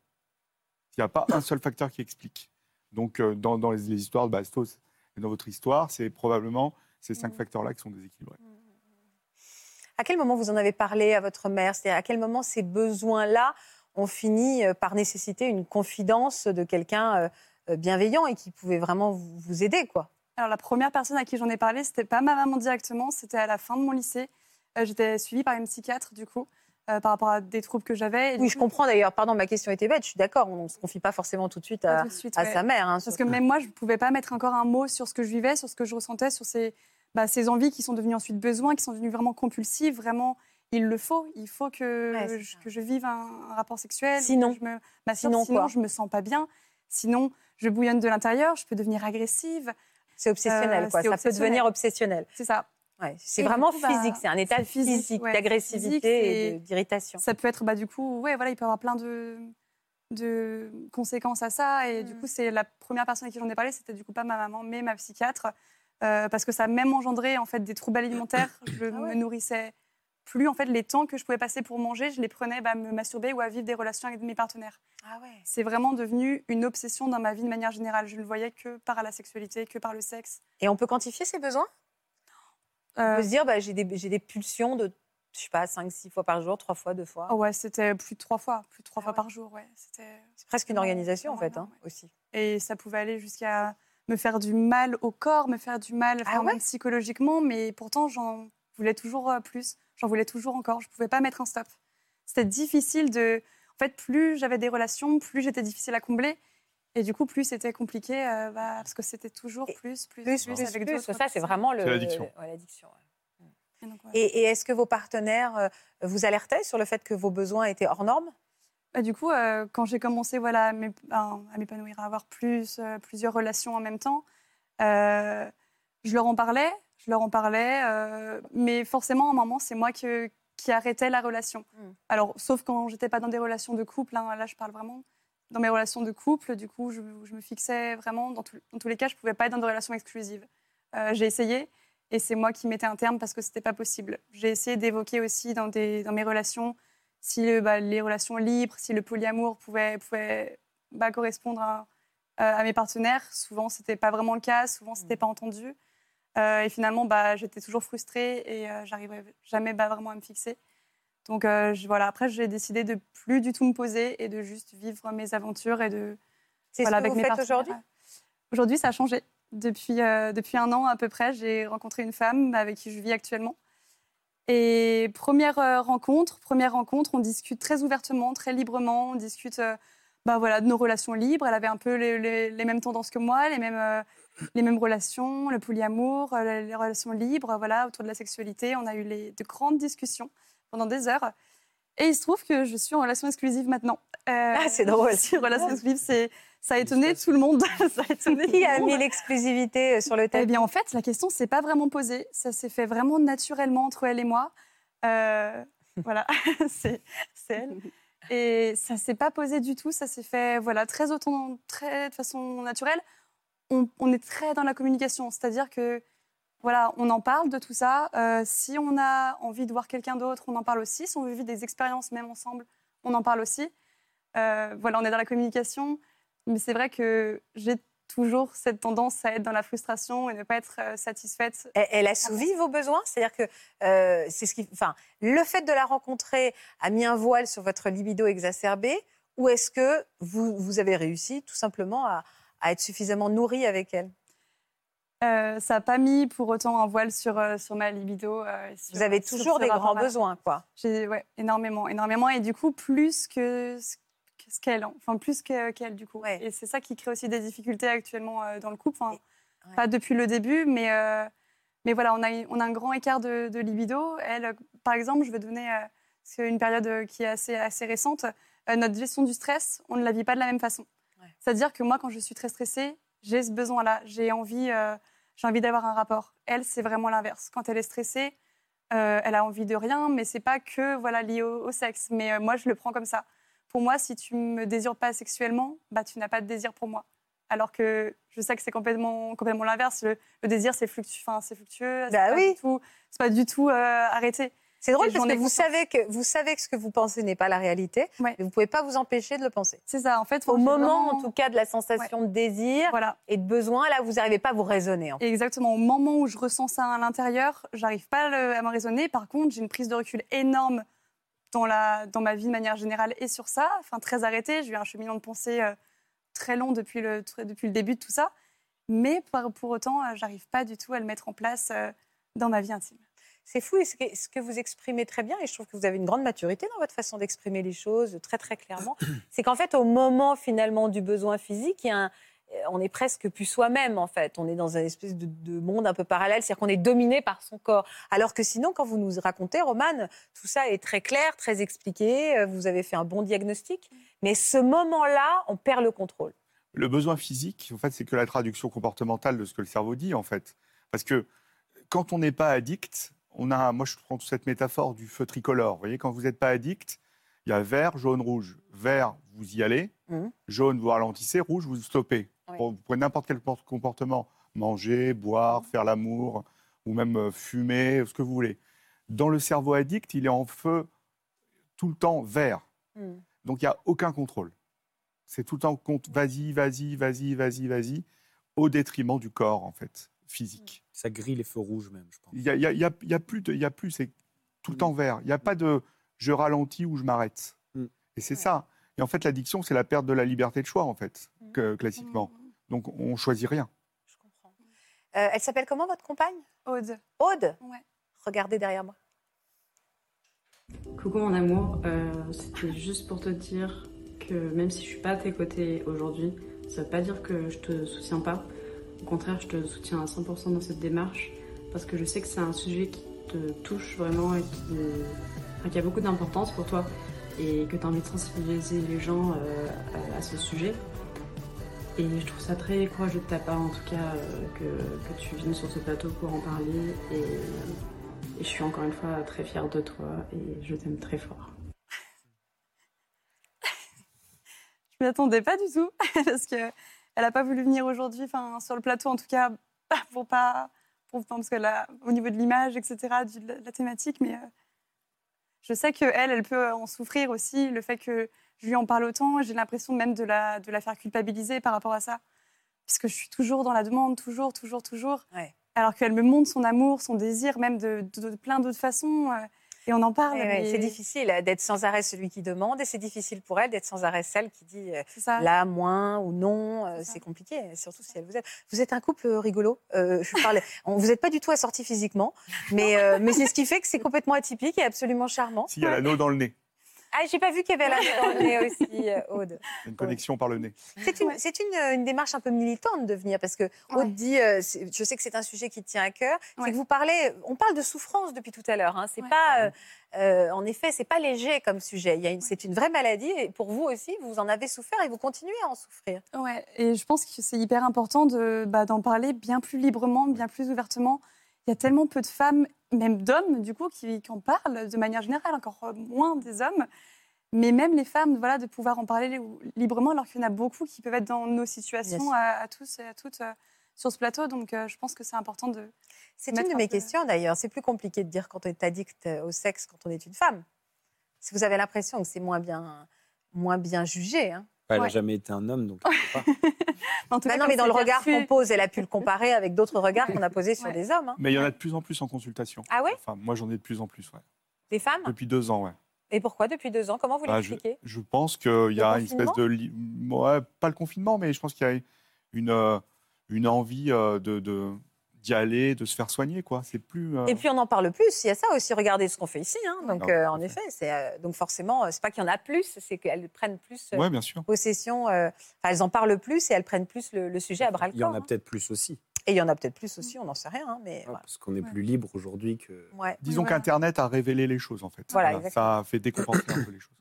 Il n'y a pas un seul facteur qui explique. Donc, euh, dans, dans les, les histoires de Bastos et dans votre histoire, c'est probablement ces cinq facteurs-là qui sont déséquilibrés. À quel moment vous en avez parlé à votre mère? C'est-à-dire à quel moment ces besoins-là ont fini euh, par nécessiter une confidence de quelqu'un euh, euh, bienveillant et qui pouvait vraiment vous aider, quoi Alors la première personne à qui j'en ai parlé, c'était pas ma maman directement, c'était à la fin de mon lycée. Euh, J'étais suivie par une psychiatre du coup euh, par rapport à des troubles que j'avais. Oui, je comprends d'ailleurs. Pardon, ma question était bête. Je suis d'accord. On ne se confie pas forcément tout de suite à, tout de suite, à ouais. sa mère. hein, Parce que même moi, je ne pouvais pas mettre encore un mot sur ce que je vivais, sur ce que je ressentais, sur ces, bah, ces envies qui sont devenues ensuite besoins, qui sont devenues vraiment compulsives. Vraiment, il le faut. Il faut que, Ouais, je, ça. que je vive un, un rapport sexuel. Sinon je me, bah, sinon, Sinon quoi? je me sens pas bien. Sinon, je bouillonne de l'intérieur, je peux devenir agressive. C'est obsessionnel, Euh, quoi. Ça peut devenir obsessionnel. C'est ça. Ouais, c'est vraiment coup, bah, physique. C'est un état physique, ouais. d'agressivité et d'irritation. Ça peut être, bah, du coup, ouais, voilà, il peut y avoir plein de, de conséquences à ça. Et du Mm. coup, c'est la première personne à qui j'en ai parlé, c'était du coup pas ma maman, mais ma psychiatre, euh, parce que ça a même engendré en fait des troubles alimentaires. Je Ah ouais? me nourrissais plus. En fait, les temps que je pouvais passer pour manger, je les prenais bah, à me masturber ou à vivre des relations avec mes partenaires. Ah ouais. C'est vraiment devenu une obsession dans ma vie de manière générale. Je ne le voyais que par la sexualité, que par le sexe. Et on peut quantifier ces besoins? On Euh, peut se dire, bah, j'ai des, des pulsions de, je sais pas, 5, 6 fois par jour, 3 fois, 2 fois. oh ouais, c'était plus de trois fois, plus de trois Ah fois ouais. par jour. Ouais, c'était. C'est presque une organisation, en fait, hein, ouais. aussi. Et ça pouvait aller jusqu'à me faire du mal au corps, me faire du mal Ah enfin, ouais? même psychologiquement, mais pourtant j'en voulais toujours euh, plus, j'en voulais toujours encore, je ne pouvais pas mettre un stop. C'était difficile de... En fait, plus j'avais des relations, plus j'étais difficile à combler. Et du coup, plus c'était compliqué, euh, bah, parce que c'était toujours plus, plus, Plus, plus, plus, avec d'autres Ça, c'est vraiment l'addiction. ouais. Et donc, ouais. Et, et est-ce que vos partenaires euh, vous alertaient sur le fait que vos besoins étaient hors normes? Bah, du coup, euh, quand j'ai commencé voilà, à m'ép- à à m'épanouir, à avoir plus, euh, plusieurs relations en même temps, euh, je leur en parlais, je leur en parlais, euh, mais forcément, à un moment, c'est moi que- qui arrêtais la relation. Mm. Alors, sauf quand j'étais pas dans des relations de couple, hein, là, je parle vraiment dans mes relations de couple, du coup, je, je me fixais vraiment, dans, tout- dans tous les cas, je pouvais pas être dans des relations exclusives. Euh, j'ai essayé, et c'est moi qui mettais un terme parce que c'était pas possible. J'ai essayé d'évoquer aussi dans, des, dans mes relations si le- bah, les relations libres, si le polyamour pouvait, pouvait bah, correspondre à, euh, à mes partenaires. Souvent, c'était pas vraiment le cas, souvent, c'était pas entendu. Euh, et finalement, bah, j'étais toujours frustrée et euh, j'arrivais jamais bah, vraiment à me fixer. Donc euh, je- voilà, après, j'ai décidé de plus du tout me poser et de juste vivre mes aventures et de C'est voilà, ce que avec vous mes faites aujourd'hui? Aujourd'hui, ça a changé. Depuis, euh, depuis un an à peu près, j'ai rencontré une femme avec qui je vis actuellement. Et première rencontre, première rencontre, on discute très ouvertement, très librement. On discute bah, voilà, de nos relations libres. Elle avait un peu les, les- les mêmes tendances que moi, les mêmes, les mêmes relations, le polyamour, euh, les, relations libres, voilà, autour de la sexualité. On a eu les, de grandes discussions pendant des heures. Et il se trouve que je suis en relation exclusive maintenant. Euh, Ah, c'est drôle. je suis en relation exclusive, c'est, ça a étonné tout le monde. ça a étonné Qui a mis l'exclusivité euh, sur le Eh tapis bien, en fait, la question s'est pas vraiment posée. Ça s'est fait vraiment naturellement entre elle et moi. Euh, voilà, c'est c'est elle. Et ça s'est pas posé du tout. Ça s'est fait voilà très autant, très de façon naturelle. On, est très dans la communication, c'est-à-dire que voilà, on en parle de tout ça. Euh, si on a envie de voir quelqu'un d'autre, on en parle aussi. Si on veut vivre des expériences même ensemble, on en parle aussi. Euh, voilà, on est dans la communication. Mais c'est vrai que j'ai toujours cette tendance à être dans la frustration et ne pas être euh, satisfaite. Elle, elle assouvit vos besoins? C'est-à-dire que c'est ce qui, enfin, le fait de la rencontrer a mis un voile sur votre libido exacerbé? Ou est-ce que vous avez réussi tout simplement à, à être suffisamment nourri avec elle Euh, ça n'a pas mis pour autant un voile sur, euh, sur ma libido. euh, sur- Vous avez toujours des grands besoins, quoi. J'ai ouais, énormément, énormément. Et du coup, plus que ce que ce qu'elle, enfin plus que- qu'elle, du coup. Ouais. Et c'est ça qui crée aussi des difficultés actuellement euh, dans le couple. Enfin, ouais. Pas depuis le début, mais, mais voilà, on a, on a un grand écart de, de libido. Elle, par exemple, je vais donner une période qui est assez, assez récente. Notre gestion du stress, on ne la vit pas de la même façon. C'est-à-dire que moi, quand je suis très stressée, j'ai ce besoin-là. J'ai envie, euh, j'ai envie d'avoir un rapport. Elle, c'est vraiment l'inverse. Quand elle est stressée, euh, elle a envie de rien, mais c'est pas que voilà lié au, au sexe. Mais euh, moi, je le prends comme ça. Pour moi, si tu me désires pas sexuellement, bah tu n'as pas de désir pour moi. Alors que je sais que c'est complètement, complètement l'inverse. Le, le désir, c'est fluctu, c'est fluctueux. C'est Bah pas oui. du tout, c'est pas du tout arrêté. C'est drôle parce que vous savez que vous savez que ce que vous pensez n'est pas la réalité, Ouais. mais vous pouvez pas vous empêcher de le penser. C'est ça. En fait, Au moment, en tout cas, de la sensation de désir voilà. et de besoin, là, vous n'arrivez pas à vous raisonner. en fait. Exactement. Au moment où je ressens ça à l'intérieur, j'arrive pas à, me raisonner. Par contre, j'ai une prise de recul énorme dans, la, dans ma vie de manière générale et sur ça. Enfin, très arrêtée. J'ai eu un cheminement de pensée euh, très long depuis le, depuis le début de tout ça. Mais pour, pour autant, euh, j'arrive pas du tout à le mettre en place euh, dans ma vie intime. C'est fou, et ce que, ce que vous exprimez très bien, et je trouve que vous avez une grande maturité dans votre façon d'exprimer les choses très très clairement, c'est qu'en fait, au moment finalement du besoin physique, il y a un- euh, on est presque plus soi-même en fait. On est dans une espèce de, de monde un peu parallèle, c'est-à-dire qu'on est dominé par son corps. Alors que sinon, quand vous nous racontez, Romane, tout ça est très clair, très expliqué, euh, vous avez fait un bon diagnostic, mais ce moment-là, on perd le contrôle. Le besoin physique, en fait, c'est que la traduction comportementale de ce que le cerveau dit, en fait. Parce que quand on n'est pas addict, on a, moi je prends cette métaphore du feu tricolore. Vous voyez, quand vous n'êtes pas addict, il y a vert, jaune, rouge. Vert, vous y allez. Mhm. Jaune, vous ralentissez. Rouge, vous stoppez. Oui. Pour- Vous prenez n'importe quel por- comportement. Manger, boire, faire l'amour, ou même euh, fumer, ce que vous voulez. Dans le cerveau addict, il est en feu tout le temps vert. Hmm. Donc il n'y a aucun contrôle. C'est tout le temps vas-y, vas-y, vas-y, vas-y, vas-y, au détriment du corps, en fait, physique. Ça grille les feux rouges même, je pense. Il n'y a, y a- y a- y a plus, de- il y a plus c'est tout le temps vert. Il n'y a pas de je ralentis ou je m'arrête. Mm. Et c'est ça. Et en fait, l'addiction, c'est la perte de la liberté de choix, en fait, Mm. que- classiquement. Donc on choisit rien. Je comprends. Euh, elle s'appelle comment votre compagne? Aude. Aude? Ouais. Regardez derrière moi. Coucou mon amour, Euh, c'était juste pour te dire que même si je suis pas à tes côtés aujourd'hui, ça veut pas dire que je te soutiens pas. Au contraire, je te soutiens à 100% dans cette démarche parce que je sais que c'est un sujet qui te touche vraiment et qui, qui a beaucoup d'importance pour toi et que tu as envie de sensibiliser les gens euh, à, ce sujet. Et je trouve ça très courageux de ta part en tout cas euh, que, tu viennes sur ce plateau pour en parler et et je suis encore une fois très fière de toi et je t'aime très fort. Je m'y attendais pas du tout parce que elle a pas voulu venir aujourd'hui, enfin sur le plateau en tout cas, pour pas, pour, parce qu'elle a au niveau de l'image, etc., de la thématique, mais euh, je sais que elle, elle peut en souffrir aussi, le fait que je lui en parle autant, j'ai l'impression même de la, de la faire culpabiliser par rapport à ça, parce que je suis toujours dans la demande, toujours, toujours, toujours, Ouais. alors qu'elle me montre son amour, son désir, même de, de- de plein d'autres façons, euh, et on en parle. Mais C'est difficile euh, d'être sans arrêt celui qui demande et c'est difficile pour elle d'être sans arrêt celle qui dit euh, là, moins ou non. euh, C'est. C'est compliqué, surtout si elle vous aime. Vous êtes un couple euh, rigolo. Euh, je parle, on- vous n'êtes pas du tout assortis physiquement, mais, euh, mais c'est ce qui fait que c'est complètement atypique et absolument charmant. S'il y a l'anneau dans le nez, Ah, j'ai pas vu qu'il y avait la dans le nez aussi, euh, Aude. une connexion par le nez. C'est une, Ouais. c'est une, euh, une démarche un peu militante de venir parce que Aude Ouais. dit, euh, je sais que c'est un sujet qui tient à cœur, c'est Ouais. que vous parlez, on parle de souffrance depuis tout à l'heure. Hein, c'est Ouais. pas, euh, euh, en effet, c'est pas léger comme sujet. Il y a une, c'est une vraie maladie et pour vous aussi, vous en avez souffert et vous continuez à en souffrir. Ouais, et je pense que c'est hyper important de, bah, d'en parler bien plus librement, bien plus ouvertement. Il y a tellement peu de femmes, même d'hommes, du coup, qui, qui en parlent de manière générale, encore euh, moins des hommes. Mais même les femmes, voilà, de pouvoir en parler librement, alors qu'il y en a beaucoup qui peuvent être dans nos situations à, à tous et à toutes euh, sur ce plateau. Donc, euh, je pense que c'est important de. C'est une de mes peu- questions d'ailleurs. C'est plus compliqué de dire quand on est addict au sexe quand on est une femme. Si vous avez l'impression que c'est moins bien, moins bien jugé. Hein. Elle n'a Ouais. jamais été un homme, donc je sais pas. En tout Bah cas, non, mais dans le regard qu'on pose, elle a pu le comparer avec d'autres regards qu'on a posés sur Ouais. des hommes. hein. Mais il y en a de plus en plus en consultation. Ah ouais? Enfin, moi, j'en ai de plus en plus, ouais. Des femmes? Depuis deux ans, ouais. Et pourquoi depuis deux ans? Comment vous Bah, je, l'expliquez? je pense qu'il y a une espèce de. li- Ouais, pas le confinement, mais je pense qu'il y a une, euh, une envie euh, de, de- d'y aller, de se faire soigner, quoi. C'est plus. euh, Et puis on en parle plus. Il y a ça aussi. Regardez ce qu'on fait ici. hein. Donc Ah, euh, en effet, c'est euh, donc forcément, euh, c'est pas qu'il y en a plus, c'est qu'elles prennent plus euh, Ouais, bien sûr. possession. euh, elles en parlent plus et elles prennent plus le, le sujet à bras le Il y en corps. a hein. peut-être plus aussi, Et il y en a peut-être plus aussi. On n'en sait rien. hein, mais voilà. parce qu'on est Ouais. plus libre aujourd'hui que. Ouais. Disons qu'Internet a révélé les choses, en fait. Voilà, ça a fait décompenser un peu les choses.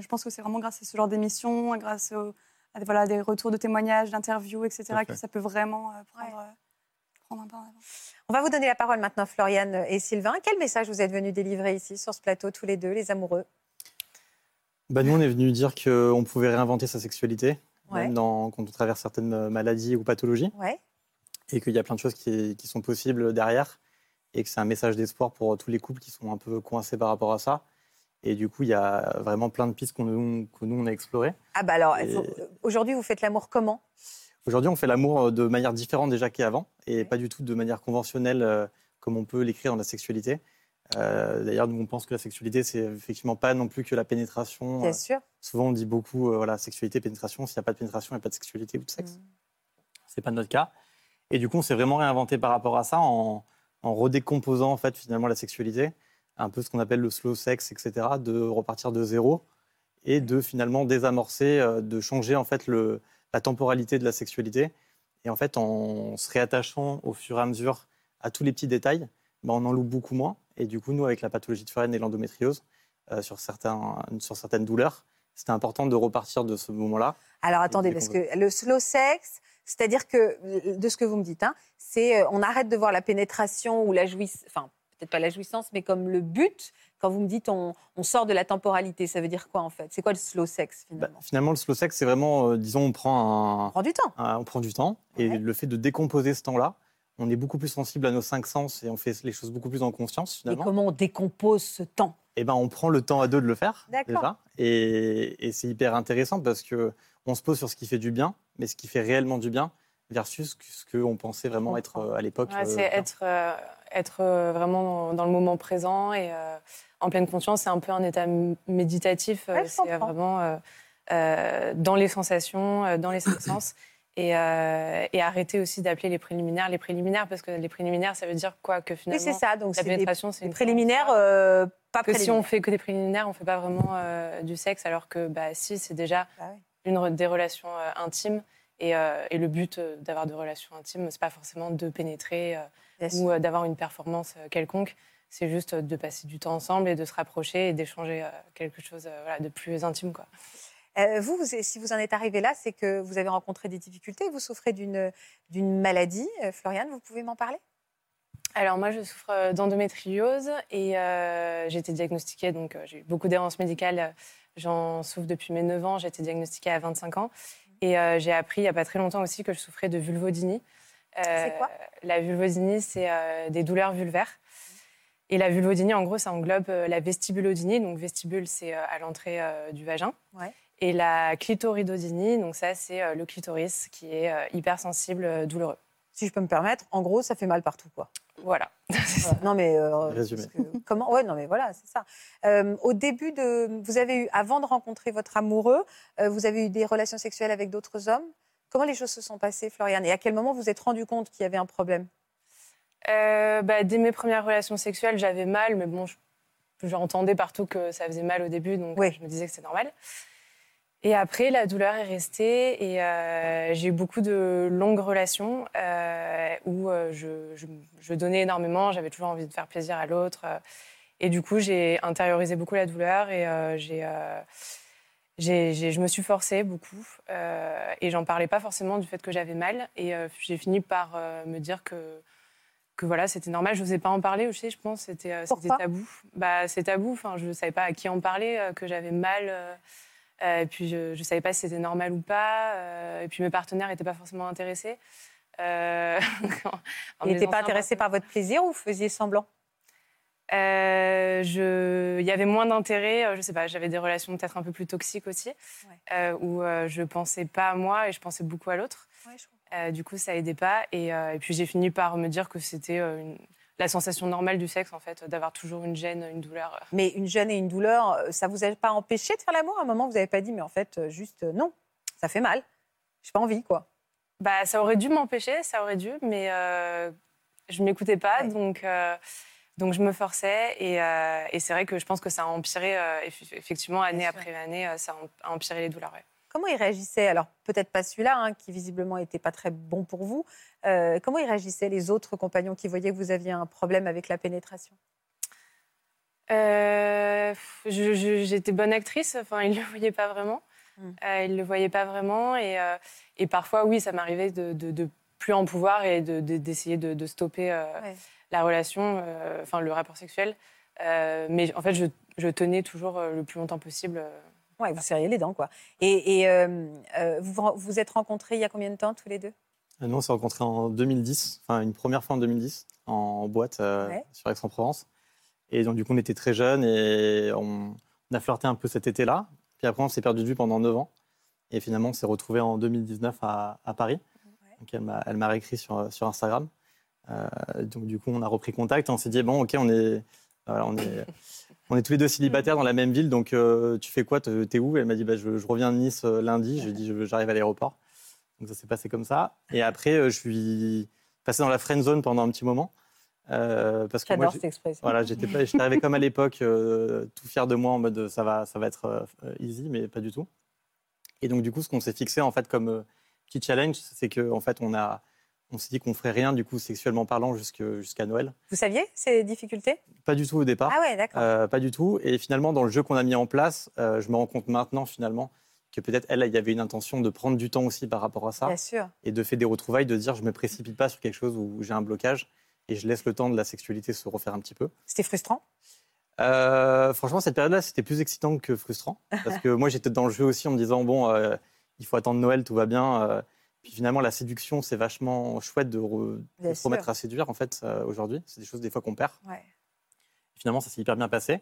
Je pense que c'est vraiment grâce à ce genre d'émission, grâce au- à des- voilà, des retours de témoignages, d'interviews, etc., que ça peut vraiment euh, prendre, Ouais. euh, prendre un peu en avance. On va vous donner la parole maintenant, Floriane et Sylvain. Quel message vous êtes venus délivrer ici sur ce plateau, tous les deux, les amoureux? Bah, nous, on est venu dire qu'on pouvait réinventer sa sexualité, Ouais. même dans, quand on traverse certaines maladies ou pathologies, Ouais. et qu'il y a plein de choses qui, qui sont possibles derrière, et que c'est un message d'espoir pour tous les couples qui sont un peu coincés par rapport à ça. Et du coup, il y a vraiment plein de pistes qu'on, que nous, on a explorées. Ah bah alors, Et- faut- aujourd'hui, vous faites l'amour comment? Aujourd'hui, on fait l'amour de manière différente déjà qu'avant, et pas du tout de manière conventionnelle euh, comme on peut l'écrire dans la sexualité. Euh, D'ailleurs, nous, on pense que la sexualité, c'est effectivement pas non plus que la pénétration. Bien Euh, sûr. Souvent, on dit beaucoup, euh, voilà, sexualité, pénétration. S'il n'y a pas de pénétration, il n'y a pas de sexualité ou de sexe. C'est pas notre cas. Et du coup, on s'est vraiment réinventé par rapport à ça en, en redécomposant en fait finalement la sexualité, un peu ce qu'on appelle le slow sex, etc. De repartir de zéro et de finalement désamorcer, euh, de changer en fait le, la temporalité de la sexualité. Et en fait, en se réattachant au fur et à mesure à tous les petits détails, ben, on en loue beaucoup moins. Et du coup, nous, avec la pathologie de Foren et l'endométriose, euh, sur, certains, sur certaines douleurs, c'était important de repartir de ce moment-là. Alors attendez, parce que le slow sex, c'est-à-dire que, de ce que vous me dites, hein, c'est euh, on arrête de voir la pénétration ou la jouissance, enfin peut-être pas la jouissance, mais comme le but. Quand vous me dites on, on sort de la temporalité, ça veut dire quoi en fait? C'est quoi le slow sex Bah, finalement? le slow sex, c'est vraiment, euh, disons, on prend un. On prend du temps. on prend du temps. Et le fait de décomposer ce temps-là, on est beaucoup plus sensible à nos cinq sens et on fait les choses beaucoup plus en conscience, Et finalement. comment on décompose ce temps? Eh ben, on prend le temps à deux de le faire, D'accord. déjà. Et, et c'est hyper intéressant parce que on se pose sur ce qui fait du bien, mais ce qui fait réellement du bien versus ce qu'on pensait vraiment être euh, à l'époque. Ouais, euh, c'est être, euh, être vraiment dans, le moment présent et euh, en pleine conscience. C'est un peu un état méditatif. Ouais, c'est vraiment euh, euh, dans les sensations, dans les cinq sens. Et, euh, et arrêter aussi d'appeler les préliminaires les préliminaires, parce que les préliminaires, ça veut dire quoi Que Oui, finalement, c'est ça. Donc la pénétration, c'est une préliminaires, euh, pas que si on fait que des préliminaires, on fait pas vraiment euh, du sexe, alors que bah, si, c'est déjà Bah oui. une, des relations euh, intimes. Et, euh, et le but euh, d'avoir des relations intimes, c'est pas forcément de pénétrer euh, ou d'avoir une performance quelconque. C'est juste de passer du temps ensemble et de se rapprocher et d'échanger quelque chose voilà, de plus intime. Quoi. Vous, vous- si vous en êtes arrivé là, c'est que vous avez rencontré des difficultés, vous souffrez d'une maladie. Floriane, vous pouvez m'en parler? Alors moi, je souffre d'endométriose et euh, j'ai été diagnostiquée, donc euh, j'ai eu beaucoup d'errances médicales. J'en souffre depuis mes 9 ans, j'ai été diagnostiquée à 25 ans. Et euh, j'ai appris il n'y a pas très longtemps aussi que je souffrais de vulvodynie. Euh, C'est quoi? La vulvodynie, c'est euh, des douleurs vulvaires. Et la vulvodynie, en gros, ça englobe la vestibulodynie. Donc vestibule, c'est à l'entrée du vagin. Ouais. Et la clitoridodynie, donc ça, c'est le clitoris qui est hypersensible, douloureux. Si je peux me permettre, en gros, ça fait mal partout, quoi. Voilà. Voilà. Non, mais euh, Résumé. que- comment Ouais, non, mais voilà, c'est ça. Euh, au début de, vous avez eu, avant de rencontrer votre amoureux, euh, vous avez eu des relations sexuelles avec d'autres hommes. Comment les choses se sont passées, Floriane? Et à quel moment vous vous êtes rendu compte qu'il y avait un problème? Euh, bah, dès mes premières relations sexuelles, j'avais mal, mais bon, je- j'entendais partout que ça faisait mal au début, donc Oui. je me disais que c'est normal. Et après, la douleur est restée et euh, j'ai eu beaucoup de longues relations euh, où euh, je, je- je donnais énormément, j'avais toujours envie de faire plaisir à l'autre. et du coup, j'ai intériorisé beaucoup la douleur et euh, j'ai, j'ai- j'ai- je me suis forcée beaucoup. et j'en parlais pas forcément du fait que j'avais mal. Et j'ai fini par me dire que que voilà, c'était normal. Je n'osais pas en parler aussi, je pense. C'était c'était tabou. Bah, c'est tabou. Enfin, je ne savais pas à qui en parler, que j'avais mal. Euh, et puis, je ne savais pas si c'était normal ou pas. euh, et puis, mes partenaires n'étaient pas forcément intéressés. Euh, Il n'était pas intéressé par votre plaisir ou vous faisiez semblant? Euh, je... Il y avait moins d'intérêt, je sais pas, j'avais des relations peut-être un peu plus toxiques aussi, euh, où euh, je pensais pas à moi et je pensais beaucoup à l'autre. Du coup, ça aidait pas. Et, et puis j'ai fini par me dire que c'était une- la sensation normale du sexe, en fait, d'avoir toujours une gêne, une douleur. Mais une gêne et une douleur, euh, ça vous a pas empêché de faire l'amour? À un moment, vous n'avez pas dit, mais en fait, euh, juste euh, non, ça fait mal. J'ai pas envie, quoi. Bah, ça aurait dû m'empêcher, ça aurait dû, mais euh, je m'écoutais pas, donc, euh, donc je me forçais. Et, euh, et c'est vrai que je pense que ça a empiré, eff- effectivement, année après année, ça a empiré les douleurs. ouais. Comment il réagissait? Alors, peut-être pas celui-là, hein, qui visiblement n'était pas très bon pour vous. Euh, comment ils réagissaient les autres compagnons qui voyaient que vous aviez un problème avec la pénétration? Euh, J'étais bonne actrice, enfin, ils ne le voyaient pas vraiment. Mm. Euh, ils ne le voyaient pas vraiment. Et, et parfois, oui, ça m'arrivait de, de- de plus en pouvoir et de- de- d'essayer de, de stopper Ouais. la relation, enfin le rapport sexuel. Mais en fait, je, je tenais toujours le plus longtemps possible. Euh. Ouais, vous serriez les dents, quoi. Et, et, euh, euh, vous vous êtes rencontrés il y a combien de temps, tous les deux? Nous, on s'est rencontrés en 2010, enfin une première fois en 2010, en boîte euh, Ouais. sur Aix-en-Provence. Et donc, du coup, on était très jeunes et on, on a flirté un peu cet été-là. Puis après, on s'est perdu de vue pendant 9 ans. Et finalement, on s'est retrouvés en 2019 à, à Paris. Donc, elle m'a réécrit sur, sur Instagram. Euh, donc, du coup, on a repris contact. On s'est dit, bon, OK, on est, voilà, on est, on est tous les deux célibataires dans la même ville. Donc, euh, tu fais quoi? Te- T'es où? Elle m'a dit, bah, je, je reviens de Nice euh, lundi. Je lui ai dit, j'arrive à l'aéroport. Donc, ça s'est passé comme ça. Et après, euh, je suis passé dans la friend zone pendant un petit moment. Euh, parce que J'adore j'ai- cette expression. voilà, j'étais pas, j'étais arrivé comme à l'époque, tout fier de moi en mode ça va, ça va être easy, mais pas du tout. Et donc du coup, ce qu'on s'est fixé en fait comme petit challenge, c'est que en fait on a, on s'est dit qu'on ferait rien du coup sexuellement parlant jusqu'à Noël. Vous saviez ces difficultés? Pas du tout au départ. Ah ouais, d'accord. Euh, pas du tout. Et finalement, dans le jeu qu'on a mis en place, euh, je me rends compte maintenant finalement que peut-être elle, il y avait une intention de prendre du temps aussi par rapport à ça Bien sûr. et de faire des retrouvailles, de dire je me précipite pas sur quelque chose où j'ai un blocage et je laisse le temps de la sexualité se refaire un petit peu. C'était frustrant? Euh, franchement, cette période-là, c'était plus excitant que frustrant. Parce que moi, j'étais dans le jeu aussi en me disant, bon, il faut attendre Noël, tout va bien. Puis finalement, la séduction, c'est vachement chouette de, re- de Bien se remettre à séduire, en fait, euh, aujourd'hui. C'est des choses, des fois, qu'on perd. Ouais. Finalement, ça s'est hyper bien passé.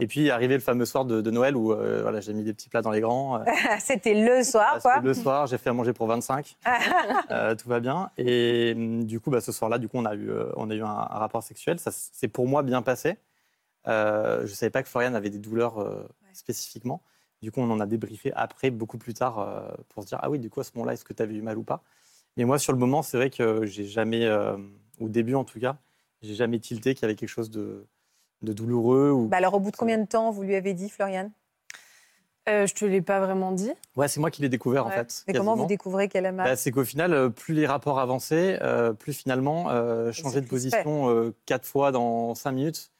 Et puis, arrivé le fameux soir de, de Noël où euh, voilà, j'ai mis des petits plats dans les grands. euh, C'était le soir, quoi. le soir, j'ai fait à manger pour 25. Euh, tout va bien. Et hum, du coup, bah, ce soir-là, du coup, on a eu, on a eu un, un rapport sexuel. Ça s'est pour moi bien passé. Je ne savais pas que Florian avait des douleurs spécifiquement. Du coup, on en a débriefé après, beaucoup plus tard, euh, pour se dire ah oui, du coup, à ce moment-là, est-ce que tu avais eu mal ou pas? Mais moi, sur le moment, c'est vrai que j'ai jamais, euh, au début en tout cas, j'ai jamais tilté qu'il y avait quelque chose de, de douloureux. Ou... Bah alors, au bout de combien de temps vous lui avez dit, Floriane? Euh, je te l'ai pas vraiment dit. Ouais, c'est moi qui l'ai découvert en fait. Mais comment vous découvrez qu'elle a mal? Bah, c'est qu'au final, euh, plus les rapports avançaient, euh, plus finalement, euh, changer de position euh, quatre fois dans cinq minutes,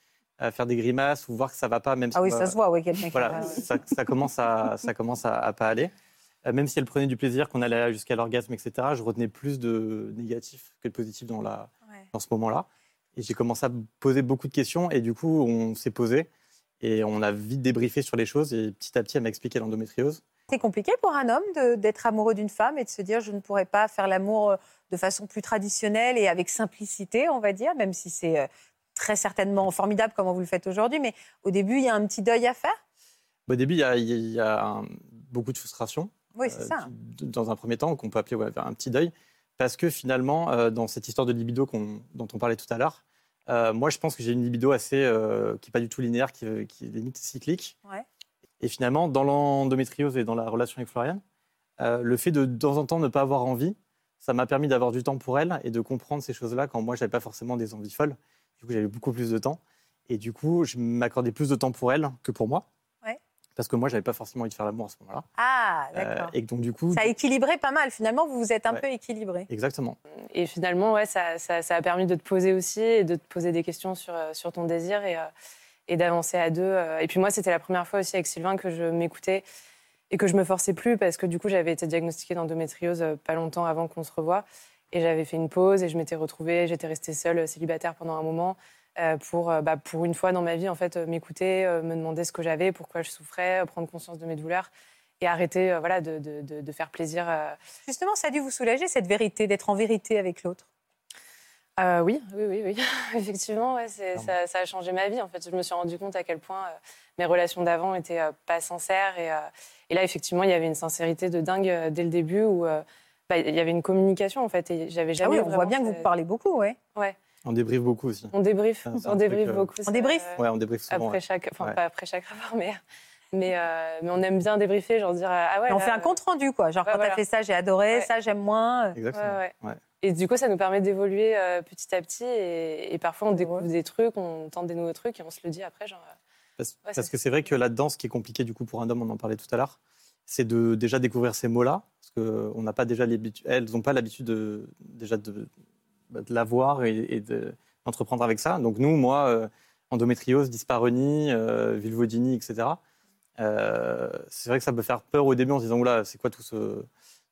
faire des grimaces ou voir que ça va pas, même Ah si oui, on ça se voit, oui, quelqu'un Voilà, ça, ça commence à, ça commence à, à pas aller. Euh, même si elle prenait du plaisir, qu'on allait jusqu'à l'orgasme, etc., je retenais plus de négatif que de positif dans, la, Ouais. dans ce moment-là. Et j'ai commencé à poser beaucoup de questions et du coup, on s'est posé et on a vite débriefé sur les choses et petit à petit, elle m'a expliqué l'endométriose. C'est compliqué pour un homme d'être amoureux d'une femme et de se dire je ne pourrais pas faire l'amour euh, de façon plus traditionnelle et avec simplicité, on va dire, même si c'est euh, très certainement formidable comme vous le faites aujourd'hui. Mais au début, il y a un petit deuil à faire? Au début, il y a, il y a un- beaucoup de frustration. Oui, c'est euh, ça. dans un premier temps, qu'on peut appeler ouais, un petit deuil, parce que finalement, euh, dans cette histoire de libido dont on parlait tout à l'heure, euh, moi, je pense que j'ai une libido assez qui n'est pas du tout linéaire, qui, qui est limite cyclique. Ouais. Et finalement, dans l'endométriose et dans la relation avec Floriane, euh, le fait de de temps en temps ne pas avoir envie, ça m'a permis d'avoir du temps pour elle et de comprendre ces choses-là quand moi, j'avais pas forcément des envies folles. Du coup, j'avais beaucoup plus de temps. Et du coup, je m'accordais plus de temps pour elle que pour moi. Ouais. Parce que moi, j'avais pas forcément envie de faire l'amour à ce moment-là. Ah, Euh, d'accord. et que donc, du coup, Ça a équilibré pas mal. Finalement, vous vous êtes un Ouais. peu équilibré. exactement. Et finalement, ouais, ça, ça, ça a permis de te poser aussi et de te poser des questions sur, euh, sur ton désir et, euh, et d'avancer à deux. euh. Et puis moi, c'était la première fois aussi avec Sylvain que je m'écoutais et que je me forçais plus parce que du coup, j'avais été diagnostiquée d'endométriose euh, pas longtemps avant qu'on se revoie. Et j'avais fait une pause et je m'étais retrouvée, j'étais restée seule, euh, célibataire pendant un moment. euh, pour, euh, bah, pour une fois dans ma vie, en fait, m'écouter, me demander ce que j'avais, pourquoi je souffrais, prendre conscience de mes douleurs et arrêter voilà, de, de- de- de faire plaisir Justement, ça a dû vous soulager, cette vérité, d'être en vérité avec l'autre? Euh, oui, oui, oui, oui. Effectivement, ouais, ça, ça a changé ma vie. En fait, je me suis rendu compte à quel point mes relations d'avant étaient euh, pas sincères. Et, et là, effectivement, il y avait une sincérité de dingue dès le début où bah, il y avait une communication en fait. Et j'avais Ah jamais. oui, on voit bien que vous parlez beaucoup, ouais. Ouais. On débriefe beaucoup aussi. On débriefe, Ça, c'est on un débriefe euh, beaucoup. On débriefe euh, Ouais, on débriefe souvent. après ouais. chaque, enfin Ouais. pas après chaque rapport, mais mais, euh, mais on aime bien débriefer, genre dire ah ouais. On fait un compte rendu, quoi. Genre, Ouais, quand t'as voilà. fait ça, j'ai adoré, Ouais. ça, j'aime moins. Exactement. Ouais, Ouais. Et du coup, ça nous permet d'évoluer euh, petit à petit. Et, et parfois, on découvre des trucs, on tente des nouveaux trucs et on se le dit après, genre. euh, Parce, Ouais, parce que c'est vrai que là-dedans, ce qui est compliqué du coup pour un homme, on en parlait tout à l'heure, c'est de déjà découvrir ces mots-là, parce que on n'a pas déjà l'habitude, elles n'ont pas l'habitude de, déjà de, bah, de l'avoir et, et de- d'entreprendre avec ça. Donc nous, moi, euh, endométriose, dyspareunie, euh, vulvodynie, etc. euh, c'est vrai que ça peut faire peur au début en se disant oula, c'est quoi tout ce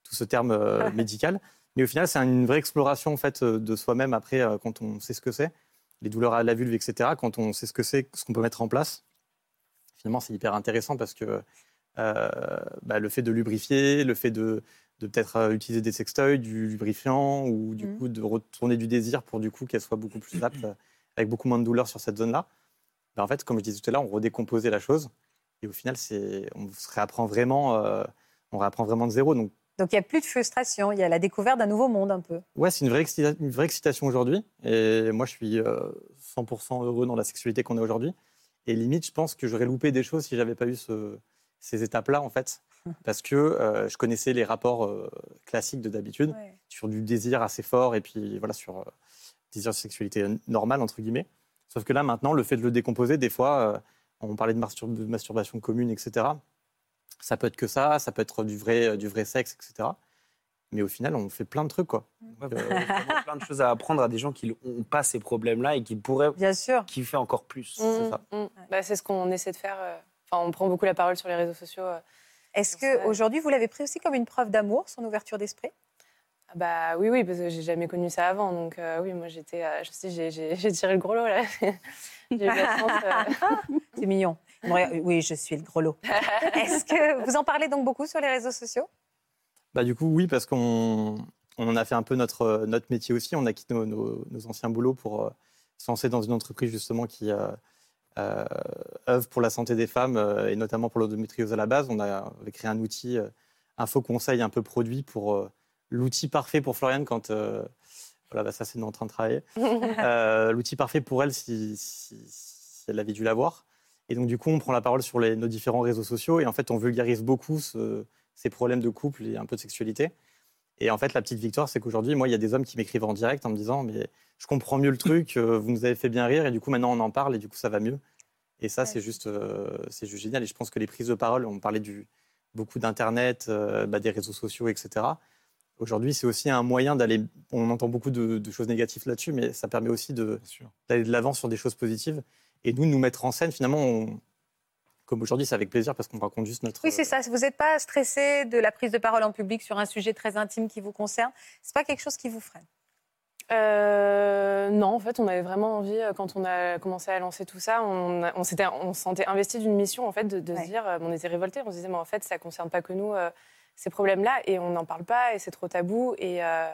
tout ce terme euh, médical? Mais au final, c'est une vraie exploration en fait, de soi-même après, quand on sait ce que c'est, les douleurs à la vulve, etc., quand on sait ce que c'est, ce qu'on peut mettre en place. Finalement, c'est hyper intéressant parce que bah, le fait de lubrifier, le fait de, de peut-être euh, utiliser des sextoys, du lubrifiant, ou du Mhm. coup de retourner du désir pour du coup qu'elle soit beaucoup plus apte, euh, avec beaucoup moins de douleur sur cette zone-là. Bah, en fait, comme je disais tout à l'heure, on redécomposait la chose. Et au final, on se réapprend vraiment, euh, on réapprend vraiment de zéro. Donc, Donc il n'y a plus de frustration, il y a la découverte d'un nouveau monde un peu. Ouais, c'est une vraie, excita- une vraie excitation aujourd'hui. Et moi, je suis euh, 100% heureux dans la sexualité qu'on a aujourd'hui. Et limite, je pense que j'aurais loupé des choses si j'avais pas eu ce- ces étapes-là, en fait. Parce que euh, je connaissais les rapports euh, classiques de d'habitude, sur du désir assez fort et puis voilà, sur euh, désir de sexualité normale, entre guillemets. Sauf que là, maintenant, le fait de le décomposer, des fois, euh, on parlait de, mastur- de masturbation commune, etc. Ça peut être que ça, ça peut être du vrai, du vrai sexe, etc. Mais au final, on fait plein de trucs, quoi. Ouais, Donc, euh, vraiment plein de choses à apprendre à des gens qui n'ont pas ces problèmes-là et qui pourraient Bien sûr. kiffer encore plus. C'est ça. Mm, mm. Bah, c'est ce qu'on essaie de faire. Enfin, on prend beaucoup la parole sur les réseaux sociaux. euh. Est-ce qu'aujourd'hui, vous l'avez pris aussi comme une preuve d'amour, son ouverture d'esprit? Ah Bah oui, oui, parce que j'ai jamais connu ça avant. Donc euh, oui, moi j'étais, euh, je sais, j'ai- tiré le gros lot là. j'ai eu la chance. euh. C'est mignon. Oui, je suis le gros lot. Est-ce que vous en parlez donc beaucoup sur les réseaux sociaux? Bah, du coup, oui, parce qu'on on en a fait un peu notre, notre métier aussi. On a quitté nos, nos- nos anciens boulots pour euh, se lancer dans une entreprise justement qui euh, œuvre pour la santé des femmes euh, et notamment pour l'endométriose à la base. On a créé un outil, euh, info conseil un peu produit pour euh, l'outil parfait pour Floriane quand. voilà, bah, ça, c'est nous en train de travailler. L'outil parfait pour elle si, si- si elle avait dû l'avoir. Et donc, du coup, on prend la parole sur les- nos différents réseaux sociaux et en fait, on vulgarise beaucoup ce- ces problèmes de couple et un peu de sexualité. Et en fait, la petite victoire, c'est qu'aujourd'hui, moi, il y a des hommes qui m'écrivent en direct en me disant Mais je comprends mieux le truc, euh, vous nous avez fait bien rire, et du coup, maintenant, on en parle, et du coup, ça va mieux. Et ça, c'est juste, euh, c'est juste génial. Et je pense que les prises de parole, on parlait du, beaucoup d'Internet, euh, bah, des réseaux sociaux, etc. Aujourd'hui, c'est aussi un moyen d'aller. On entend beaucoup de, de choses négatives là-dessus, mais ça permet aussi d'aller de l'avant sur des choses positives. Et nous, nous mettre en scène, finalement, on- comme aujourd'hui, c'est avec plaisir parce qu'on raconte juste notre. Oui, c'est ça. Vous n'êtes pas stressé de la prise de parole en public sur un sujet très intime qui vous concerne? C'est pas quelque chose qui vous freine? Euh, non, en fait, on avait vraiment envie, euh, quand on a commencé à lancer tout ça, on, s'était, on se sentait investi d'une mission, en fait, de, de Ouais. se dire, euh, on était révoltés, on se disait, mais en fait, ça ne concerne pas que nous, euh, ces problèmes-là, et on n'en parle pas, et c'est trop tabou. Et, euh,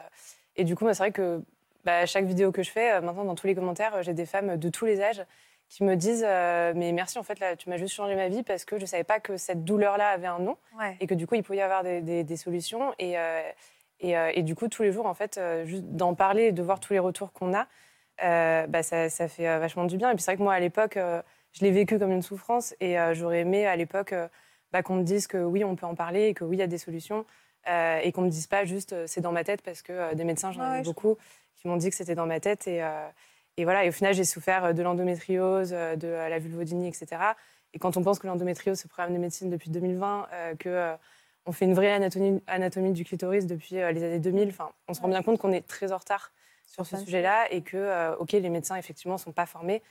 et du coup, moi, c'est vrai que bah, chaque vidéo que je fais, maintenant, dans tous les commentaires, j'ai des femmes de tous les âges qui me disent, mais merci, en fait, là, tu m'as juste changé ma vie parce que je ne savais pas que cette douleur-là avait un nom Ouais. et que du coup, il pouvait y avoir des, des- des solutions. Et, et, euh, et du coup, tous les jours, en fait, euh, juste d'en parler et de voir tous les retours qu'on a, euh, bah, ça, ça fait vachement du bien. Et puis c'est vrai que moi, à l'époque, je l'ai vécu comme une souffrance et j'aurais aimé à l'époque bah, qu'on me dise que oui, on peut en parler et que oui, il y a des solutions euh, et qu'on me dise pas juste euh, c'est dans ma tête parce que euh, des médecins, j'en ai ouais, je beaucoup qui m'ont dit que c'était dans ma tête et, et voilà. Et au final, j'ai souffert de l'endométriose, de la vulvodynie, etc. Et quand on pense que l'endométriose, c'est le programme de médecine depuis 2020, euh, que on fait une vraie anatomie, anatomie du clitoris depuis euh, les années 2000. Enfin, on se rend bien compte qu'on est très en retard sur ce sujet-là et que, euh, ok, les médecins effectivement ne sont pas formés,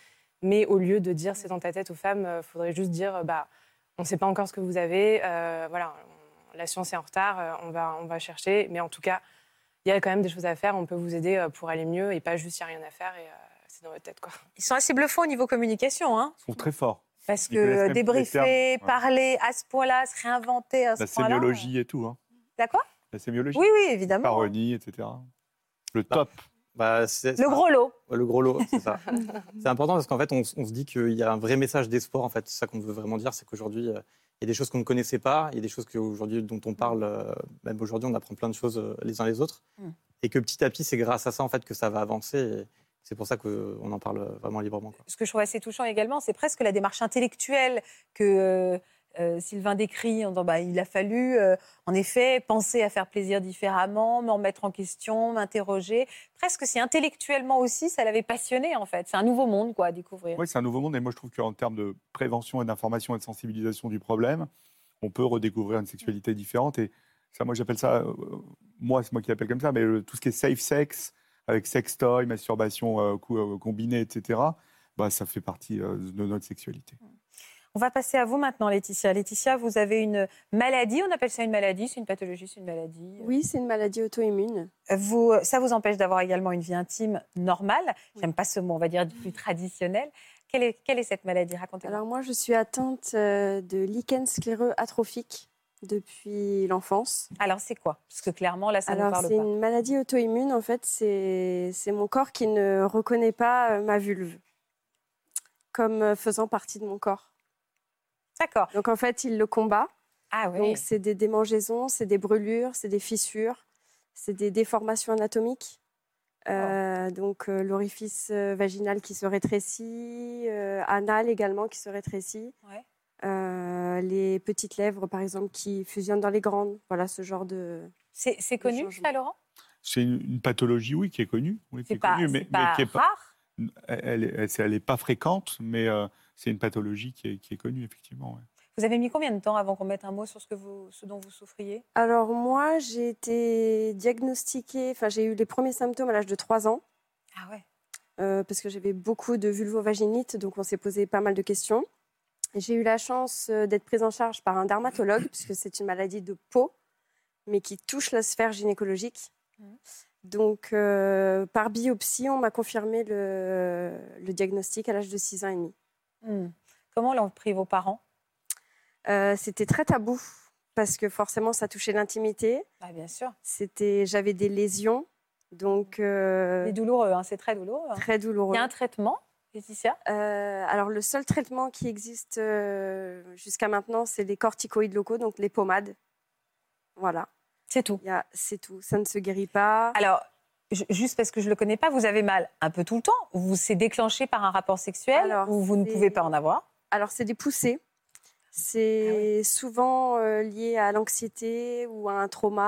mais au lieu de dire c'est dans ta tête aux femmes, il faudrait juste dire, euh, bah, on ne sait pas encore ce que vous avez, euh, voilà, on- la science est en retard, euh, on va, on va chercher, mais en tout cas, il y a quand même des choses à faire, on peut vous aider euh, pour aller mieux et pas juste il n'y a rien à faire et euh, c'est dans votre tête quoi. Ils sont assez bluffants au niveau communication, hein Ils sont très forts. Parce que débriefer, parler à ce point-là, se réinventer à ce La point-là. sémiologie et tout. Hein. D'accord La sémiologie. Oui, oui, évidemment. Parodie, etc. Le top. Bah, c'est- Le gros lot. Ouais, le gros lot, c'est ça. c'est important parce qu'en fait, on, se dit qu'il y a un vrai message d'espoir. En fait, c'est ça qu'on veut vraiment dire, c'est qu'aujourd'hui, euh, il y a des choses qu'on ne connaissait pas, il y a des choses qu'aujourd'hui dont on parle. euh, même aujourd'hui, on apprend plein de choses euh, les uns les autres, Mm. et que petit à petit, c'est grâce à ça en fait que ça va avancer. Et c'est pour ça qu'on en parle vraiment librement. quoi. Ce que je trouve assez touchant également, c'est presque la démarche intellectuelle que euh, euh, Sylvain décrit en disant bah, il a fallu, euh, en effet, penser à faire plaisir différemment, me remettre en question, m'interroger. Presque si intellectuellement aussi, ça l'avait passionné, en fait. C'est un nouveau monde, quoi, à découvrir. Oui, c'est un nouveau monde. Et moi, je trouve qu'en termes de prévention et d'information et de sensibilisation du problème, on peut redécouvrir une sexualité différente. Et ça, moi, j'appelle ça, euh, moi, c'est moi qui l'appelle comme ça, mais euh, tout ce qui est safe sex, avec sextoy, masturbation euh, euh, combinée, etc., bah, ça fait partie euh, de notre sexualité. On va passer à vous maintenant, Laetitia. Laetitia, vous avez une maladie, on appelle ça une maladie, c'est une pathologie, c'est une maladie. Oui, c'est une maladie auto-immune. Vous, ça vous empêche d'avoir également une vie intime normale. J'aime pas ce mot, on va dire plus traditionnel. Quelle est, quelle est cette maladie? Racontez-moi. Alors moi, je suis atteinte de lichen scléreux atrophique depuis l'enfance. Alors c'est quoi? Parce que clairement, là, ça ne Alors parle c'est pas. une maladie auto-immune, en fait, c'est c'est mon corps qui ne reconnaît pas euh, ma vulve comme euh, faisant partie de mon corps. D'accord. Donc en fait, il le combat. Ah oui. Donc c'est des démangeaisons, c'est des brûlures, c'est des fissures, c'est des déformations anatomiques. Euh, donc euh, l'orifice vaginal qui se rétrécit, euh, anal également qui se rétrécit. Ouais. Euh, les petites lèvres, par exemple, qui fusionnent dans les grandes. Voilà ce genre de. C'est c'est connu, changement. ça, Laurent? C'est une, une pathologie, oui, qui est connue. Oui, qui C'est est pas, connue, c'est mais, mais pas qui est rare? Elle n'est elle, elle est pas fréquente, mais euh, c'est une pathologie qui est, qui est connue, effectivement. ouais. Vous avez mis combien de temps avant qu'on mette un mot sur ce, que vous, ce dont vous souffriez? Alors moi, j'ai été diagnostiquée, enfin j'ai eu les premiers symptômes à l'âge de 3 ans, Ah ouais. euh, parce que j'avais beaucoup de vulvovaginite, donc on s'est posé pas mal de questions. J'ai eu la chance euh, d'être prise en charge par un dermatologue, puisque c'est une maladie de peau, mais qui touche la sphère gynécologique. Mhm. Donc euh, par biopsie, on m'a confirmé le, le diagnostic à l'âge de 6 ans et demi. Hmm. Comment l'ont pris vos parents? Euh, C'était très tabou, parce que forcément ça touchait l'intimité. Ah, Bien sûr. C'était, j'avais des lésions, donc euh, C'est douloureux, hein, c'est très douloureux. hein. très douloureux. Il y a un traitement, Laetitia? Euh, alors le seul traitement qui existe euh, jusqu'à maintenant, c'est les corticoïdes locaux, donc les pommades. Voilà, C'est tout. C'est tout. Ça ne se guérit pas. Alors, ju- juste parce que je ne le connais pas, vous avez mal un peu tout le temps ou vous c'est déclenché par un rapport sexuel Alors, ou vous ne pouvez pas en avoir? Alors c'est des poussées. C'est souvent euh, lié à l'anxiété ou à un trauma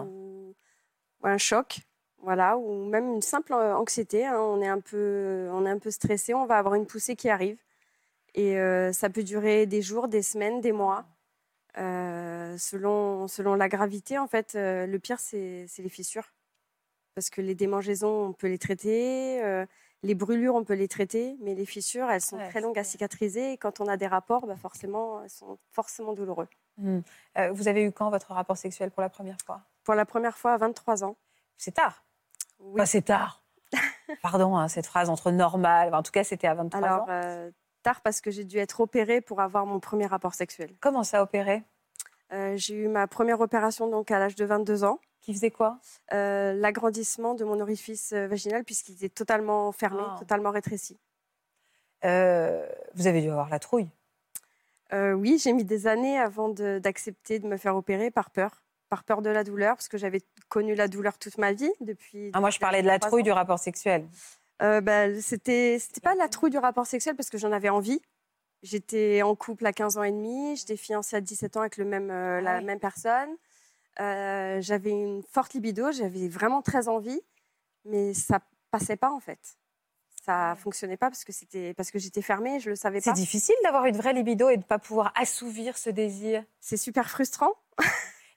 Ah. ou, ou un choc. Voilà, ou même une simple euh, anxiété. hein. On, est un peu, on est un peu stressé, on va avoir une poussée qui arrive. Et euh, ça peut durer des jours, des semaines, des mois. Euh, selon, selon la gravité, en fait, euh, le pire, c'est les fissures. Parce que les démangeaisons, on peut les traiter. les brûlures, on peut les traiter. Mais les fissures, elles sont Ouais, très longues à cicatriser. Et quand on a des rapports, bah forcément, elles sont forcément douloureux. Euh, Vous avez eu quand votre rapport sexuel pour la première fois? Pour la première fois à 23 ans. C'est tard. Oui. Enfin, c'est tard. Pardon, hein, cette phrase entre normal. enfin, en tout cas, c'était à 23 Alors, ans. euh, tard parce que j'ai dû être opérée pour avoir mon premier rapport sexuel. Comment ça opéré Euh, j'ai eu ma première opération donc à l'âge de 22 ans. Qui faisait quoi? Euh, L'agrandissement de mon orifice euh, vaginal puisqu'il était totalement fermé, Ah. totalement rétréci. Euh, Vous avez dû avoir la trouille. Euh, oui, j'ai mis des années avant de- d'accepter de, me faire opérer par peur. Par peur de la douleur, parce que j'avais connu la douleur toute ma vie depuis. Ah, moi, je parlais de la 23 trouille ans. du rapport sexuel. Euh, bah, c'était c'était pas la trouille du rapport sexuel parce que j'en avais envie. J'étais en couple à 15 ans et demi, j'étais fiancée à 17 ans avec le même, euh, la oui. même personne. Euh, j'avais une forte libido, j'avais vraiment très envie, mais ça passait pas en fait. Ça fonctionnait pas parce que c'était parce que j'étais fermée, je le savais C'est pas. difficile d'avoir une vraie libido et de ne pas pouvoir assouvir ce désir. C'est super frustrant.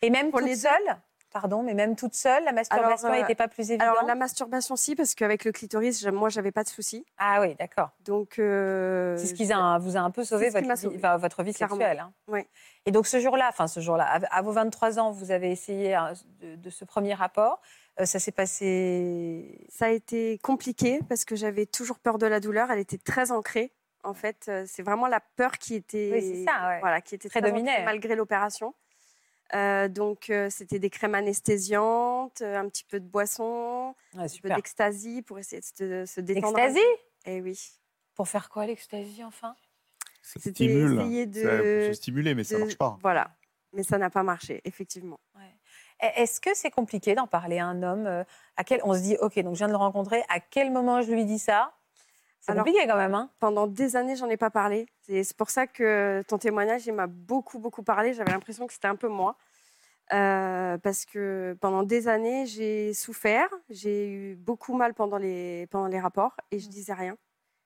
Et même Pour toute les deux. seule Pardon, mais même toute seule, la masturbation euh, n'était pas plus évidente Alors la masturbation si parce qu'avec le clitoris, moi j'avais pas de soucis. Ah oui, d'accord. Donc euh, C'est ce qui vous a, vous a un peu sauvé votre, vie, sauvée. enfin, votre vie Clairement. sexuelle. hein. Oui. Et donc ce jour-là, enfin ce jour-là, à, à vos 23 ans, vous avez essayé hein, de, de ce premier rapport. Euh, ça s'est passé. Ça a été compliqué parce que j'avais toujours peur de la douleur. Elle était très ancrée. En fait, euh, c'est vraiment la peur qui était, Oui, c'est ça, ouais. voilà, qui était Très très, dominait. ancrée malgré l'opération. Euh, donc, euh, c'était des crèmes anesthésiantes, euh, un petit peu de boisson, Ouais, un peu super. d'ecstasy pour essayer de se, se détendre. L'ecstasy Eh oui. Pour faire quoi l'ecstasy enfin? Ça C'était stimule. essayer de- Ça peut stimuler, mais ça de- marche pas. Voilà. Mais ça n'a pas marché, effectivement. Est-ce que c'est compliqué d'en parler à un homme euh, à quel on se dit ok donc je viens de le rencontrer à quel moment je lui dis ça? C'est compliqué quand même hein Pendant des années, j'en ai pas parlé. C'est pour ça que ton témoignage, il m'a beaucoup, beaucoup parlé. J'avais l'impression que c'était un peu moi. Euh, parce que pendant des années, j'ai souffert. J'ai eu beaucoup mal pendant les, pendant les rapports et je disais rien.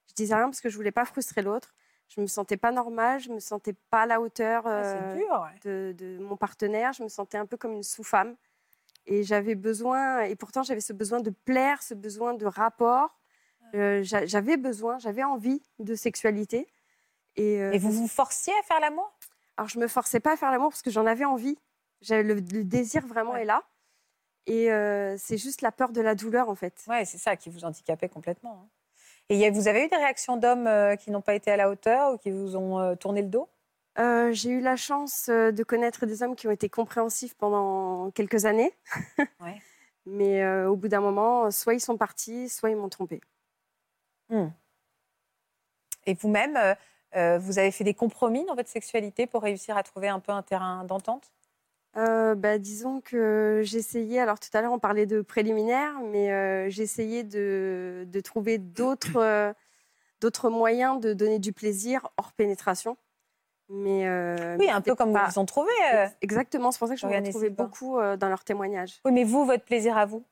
Je disais rien parce que je voulais pas frustrer l'autre. Je me sentais pas normale, je me sentais pas à la hauteur Ah, euh, C'est dur. ouais. de, de mon partenaire. Je me sentais un peu comme une sous-femme. Et j'avais besoin, et pourtant j'avais ce besoin de plaire, ce besoin de rapport. Euh, j'a- j'avais besoin, j'avais envie de sexualité. Et, euh, Et vous vous forciez à faire l'amour? Alors, je me forçais pas à faire l'amour parce que j'en avais envie. J'avais le, le désir vraiment Ouais. est là. Et euh, c'est juste la peur de la douleur, en fait. Ouais, c'est ça qui vous handicapait complètement. hein. Et y a- vous avez eu des réactions d'hommes qui n'ont pas été à la hauteur ou qui vous ont tourné le dos? J'ai eu la chance de connaître des hommes qui ont été compréhensifs pendant quelques années. Ouais. Mais au bout d'un moment, soit ils sont partis, soit ils m'ont trompée. Et vous-même, euh, euh, vous avez fait des compromis dans votre sexualité pour réussir à trouver un peu un terrain d'entente? Euh, bah, disons que j'essayais, alors tout à l'heure on parlait de préliminaires, mais euh, j'essayais de, de trouver d'autres d'autres moyens de donner du plaisir hors pénétration. Mais, euh, Oui, un peu comme pas- ils ont trouvé. euh. Exactement, c'est pour ça que je me Florian retrouvais Silva. beaucoup dans leurs témoignages. Oui, mais vous, votre plaisir à vous?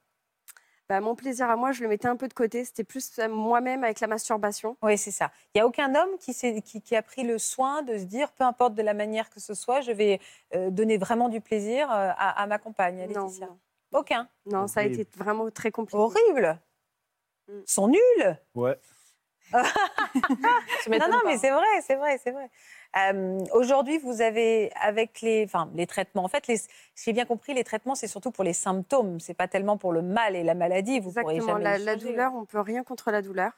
Bah, mon plaisir à moi, je le mettais un peu de côté. C'était plus euh, moi-même avec la masturbation. Oui, c'est ça. Il n'y a aucun homme qui, s'est- qui, qui a pris le soin de se dire, peu importe de la manière que ce soit, je vais euh, donner vraiment du plaisir euh, à, à ma compagne, à Non, Laetitia. non, Aucun. non, ça a Horrible. été vraiment très compliqué. Horrible. Mm. Ils sont nuls. Ouais. Non, non, mais c'est vrai, c'est vrai, c'est vrai. Euh, Aujourd'hui, vous avez, avec les, enfin, les traitements, en fait, les, si j'ai bien compris, les traitements, c'est surtout pour les symptômes, c'est pas tellement pour le mal et la maladie. Vous pourrez Exactement. jamais La, la douleur, on peut rien contre la douleur.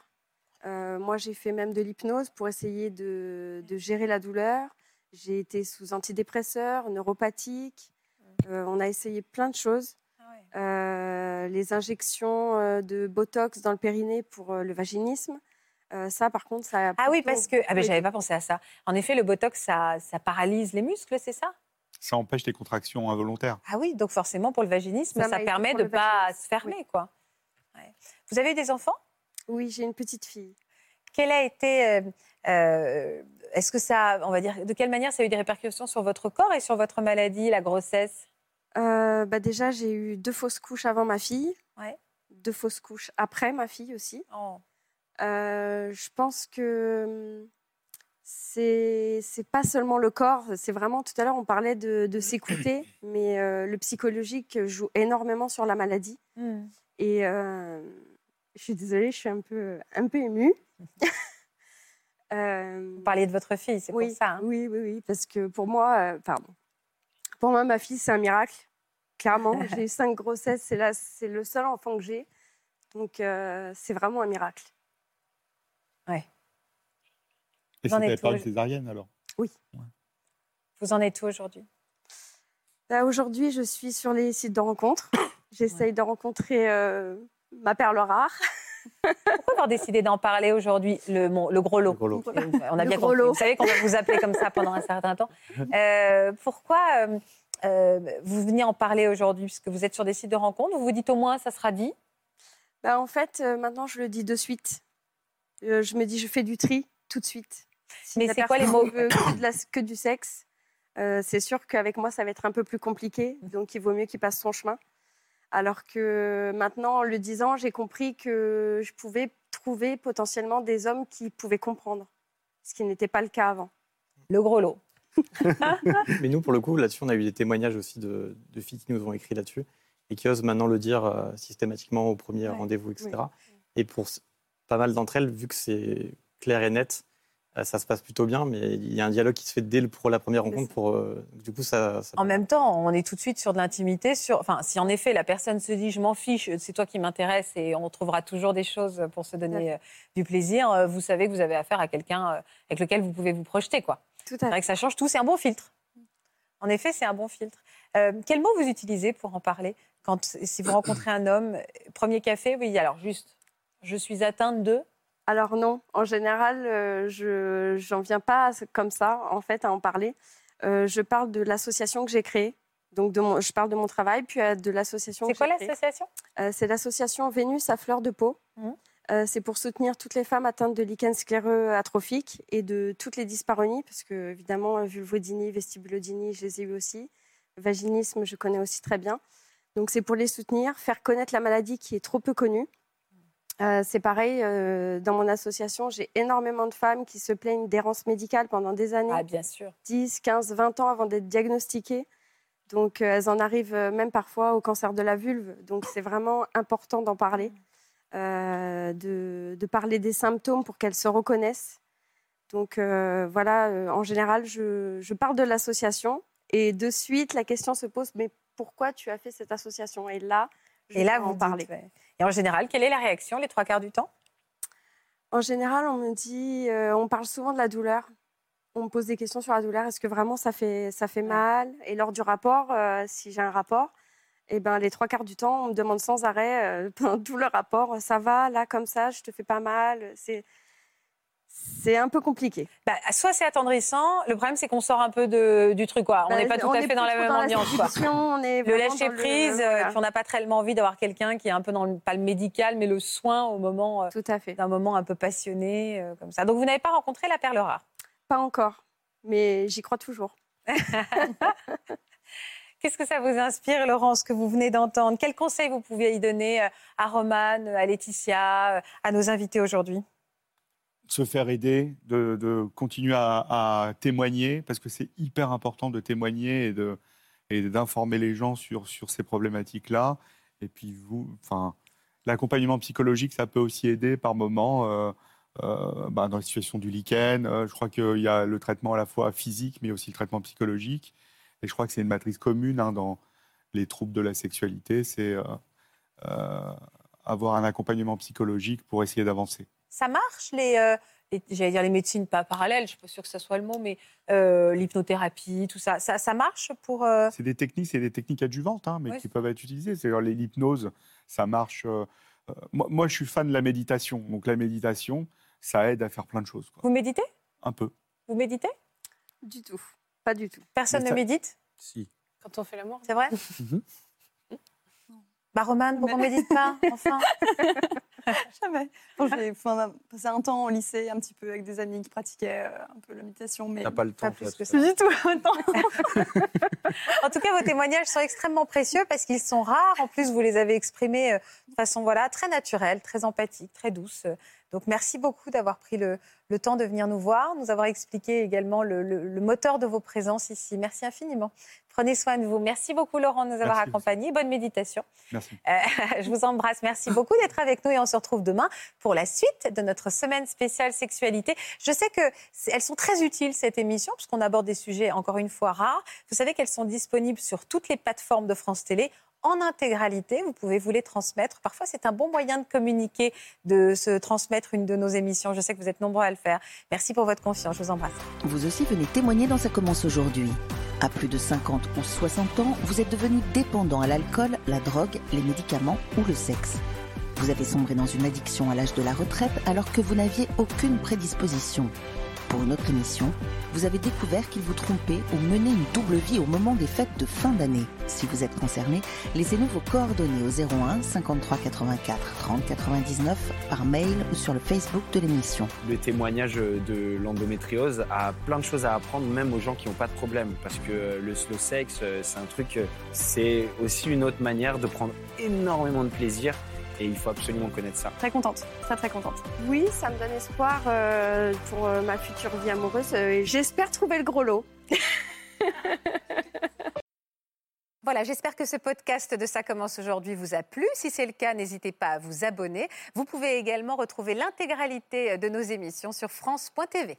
Euh, moi, j'ai fait même de l'hypnose pour essayer de, de gérer la douleur. J'ai été sous antidépresseurs, neuropathiques. Euh, on a essayé plein de choses. Ah. Euh, les injections de Botox dans le périnée pour le vaginisme. Euh, ça, par contre, ça a Ah oui, parce que ah ben, j'avais pas pensé à ça. En effet, le botox, ça, ça paralyse les muscles, c'est ça? Ça empêche les contractions involontaires. Ah oui, donc forcément pour le vaginisme, Ça permet de le pas se fermer, quoi. Ouais. Vous avez eu des enfants? Oui, j'ai une petite fille. Quelle a été, euh, euh, est-ce que ça, on va dire, de quelle manière ça a eu des répercussions sur votre corps et sur votre maladie, la grossesse? Euh, bah déjà, j'ai eu deux fausses couches avant ma fille. Ouais. Deux fausses couches après ma fille aussi. Oh. Euh, je pense que hum, c'est c'est pas seulement le corps, c'est vraiment tout à l'heure on parlait de, de s'écouter, mais euh, le psychologique joue énormément sur la maladie. Hmm. Et euh, je suis désolée, je suis un peu un peu émue. Euh, Vous parliez de votre fille, c'est oui, pour ça. hein. oui, oui, oui, parce que pour moi, pardon, pour moi ma fille c'est un miracle. Clairement, j'ai eu cinq grossesses, c'est là, c'est le seul enfant que j'ai, donc c'est vraiment un miracle. Et Vous en c'était pas une césarienne alors? Vous en êtes où aujourd'hui? Là, Aujourd'hui, je suis sur les sites de rencontres. J'essaye de rencontrer euh, ma perle rare. Pourquoi avoir décidé d'en parler aujourd'hui, le, gros lot? Le gros lot. On a Le bien gros compris. lot. Vous savez qu'on va vous appeler comme ça pendant un certain temps. Euh, pourquoi euh, euh, vous venez en parler aujourd'hui? Puisque vous êtes sur des sites de rencontres, vous vous dites au moins ça sera dit? Bah, en fait, euh, maintenant, je le dis de suite. Euh, je me dis, je fais du tri tout de suite. Si Mais c'est quoi les mots veut que, de la- que du sexe, euh, c'est sûr qu'avec moi, ça va être un peu plus compliqué. Donc, il vaut mieux qu'il passe son chemin. Alors que maintenant, en le disant, j'ai compris que je pouvais trouver potentiellement des hommes qui pouvaient comprendre, ce qui n'était pas le cas avant. Le gros lot. Mais nous, pour le coup, là-dessus, on a eu des témoignages aussi de, de filles qui nous ont écrit là-dessus et qui osent maintenant le dire euh, systématiquement au premier Ouais. rendez-vous, etc. Et pour pas mal d'entre elles, vu que c'est clair et net, euh, ça se passe plutôt bien, mais il y a un dialogue qui se fait dès le, pour la première rencontre. Pour, euh, du coup, ça. ça- En même temps, on est tout de suite sur de l'intimité. Sur... Enfin, si en effet la personne se dit je m'en fiche, c'est toi qui m'intéresse et on trouvera toujours des choses pour se donner euh, du plaisir, vous savez que vous avez affaire à quelqu'un avec lequel vous pouvez vous projeter. quoi. Tout C'est à vrai fait. que ça change tout. C'est un bon filtre. En effet, c'est un bon filtre. Euh, quel mot vous utilisez pour en parler? Quand si vous rencontrez un homme, premier café, oui. Alors juste, je suis atteinte de. Alors non, en général, euh, je j'en viens pas à comme ça, en fait, à en parler. Euh, je parle de l'association que j'ai créée. Donc, de mon, je parle de mon travail, puis euh, de l'association. C'est quoi l'association? Euh, C'est l'association Vénus à fleur de peau. Euh, c'est pour soutenir toutes les femmes atteintes de lichen scléreux atrophique et de toutes les dyspareunies, parce que évidemment, vulvodynie, vestibulodynie, je les ai eu aussi. Vaginisme, je connais aussi très bien. Donc, c'est pour les soutenir, faire connaître la maladie qui est trop peu connue. Euh, c'est pareil, euh, dans mon association, j'ai énormément de femmes qui se plaignent d'errance médicale pendant des années. Ah, bien sûr. 10, 15, 20 ans avant d'être diagnostiquées. Donc, euh, elles en arrivent même parfois au cancer de la vulve. Donc, c'est vraiment important d'en parler, de, de parler des symptômes pour qu'elles se reconnaissent. Donc voilà, en général, je, je parle de l'association et de suite, la question se pose, mais pourquoi tu as fait cette association? Et là, Et là, vous ouais. Et en général, quelle est la réaction les trois quarts du temps? En général, on me dit, euh, on parle souvent de la douleur. On me pose des questions sur la douleur. Est-ce que vraiment ça fait, ça fait mal? Et lors du rapport, euh, si j'ai un rapport, eh ben, les trois quarts du temps, on me demande sans arrêt, euh, pendant tout le rapport, ça va, là, comme ça, je te fais pas mal. C'est, c'est un peu compliqué. Bah, soit c'est attendrissant, le problème c'est qu'on sort un peu de- du truc. Quoi. On Bah, n'est pas tout à fait dans la même dans la ambiance. quoi. séduction, on est Le lâcher le- prise, euh, voilà. on n'a pas tellement envie d'avoir quelqu'un qui est un peu dans le, pas le médical, mais le soin au moment euh, Tout à fait. d'un moment un peu passionné euh, comme ça. Donc vous n'avez pas rencontré la perle rare? Pas encore, mais j'y crois toujours. Qu'est-ce que ça vous inspire, Laurence, ce que vous venez d'entendre? Quels conseils vous pouvez y donner à Romane, à Laetitia, à nos invités aujourd'hui? Se faire aider, de, continuer à, témoigner, parce que c'est hyper important de témoigner et d'informer les gens sur, ces problématiques-là. Et puis, vous, enfin, l'accompagnement psychologique, ça peut aussi aider par moment euh, euh, bah, dans la situation du lichen. Euh, je crois qu'il y a le traitement à la fois physique, mais aussi le traitement psychologique. Et je crois que c'est une matrice commune hein, dans les troubles de la sexualité, c'est avoir un accompagnement psychologique pour essayer d'avancer. Ça marche, les, euh, les- j'allais dire les médecines pas parallèles, je suis pas sûre que ce soit le mot, mais euh, l'hypnothérapie, tout ça, ça, ça marche pour... euh, C'est des techniques, c'est des techniques adjuvantes, hein, mais Ouais, qui peuvent être utilisées. C'est l'hypnose, ça marche. moi, moi, je suis fan de la méditation. Donc la méditation, ça aide à faire plein de choses, quoi. Vous méditez? Un peu. Vous méditez? Du tout, pas du tout. Personne ne médite? Si. Quand on fait l'amour. C'est vrai? Mhm. Bah Romane, pourquoi on médite pas Enfin? Jamais. Bon, j'ai enfin, passé un temps au lycée, un petit peu avec des amis qui pratiquaient euh, un peu la méditation, mais T'as pas le temps. Pas plus que ça. du tout. Non. En tout cas, vos témoignages sont extrêmement précieux parce qu'ils sont rares. En plus, vous les avez exprimés euh, de façon voilà, très naturelle, très empathique, très douce. Donc, merci beaucoup d'avoir pris le, le temps de venir nous voir, nous avoir expliqué également le, le- le moteur de vos présences ici. Merci infiniment. Prenez soin de vous. Merci beaucoup, Laurent, de nous avoir Merci. accompagnés. Bonne méditation. Merci. Euh, je vous embrasse. Merci beaucoup d'être avec nous et on se retrouve demain pour la suite de notre semaine spéciale sexualité. Je sais que elles sont très utiles cette émission puisqu'on aborde des sujets encore une fois rares. Vous savez qu'elles sont disponibles sur toutes les plateformes de France Télé en intégralité. Vous pouvez vous les transmettre. Parfois, c'est un bon moyen de communiquer, de se transmettre une de nos émissions. Je sais que vous êtes nombreux à le faire. Merci pour votre confiance. Je vous embrasse. Vous aussi venez témoigner dans Ça commence aujourd'hui. À plus de 50 ou 60 ans, vous êtes devenu dépendant à l'alcool, la drogue, les médicaments ou le sexe. Vous avez sombré dans une addiction à l'âge de la retraite alors que vous n'aviez aucune prédisposition. Pour une autre émission, vous avez découvert qu'il vous trompait ou menait une double vie au moment des fêtes de fin d'année. Si vous êtes concerné, laissez-nous vos coordonnées au 01 53 84 30 99 par mail ou sur le Facebook de l'émission. Le témoignage de l'endométriose a plein de choses à apprendre, même aux gens qui n'ont pas de problème. Parce que le slow sex, euh, c'est un truc, euh, c'est aussi une autre manière de prendre énormément de plaisir. Et il faut absolument connaître ça. Très contente, très très contente. Oui, ça me donne espoir euh, pour euh, ma future vie amoureuse. euh, et J'espère trouver le gros lot. Voilà, j'espère que ce podcast de Ça commence aujourd'hui vous a plu. Si c'est le cas, n'hésitez pas à vous abonner. Vous pouvez également retrouver l'intégralité de nos émissions sur France.tv.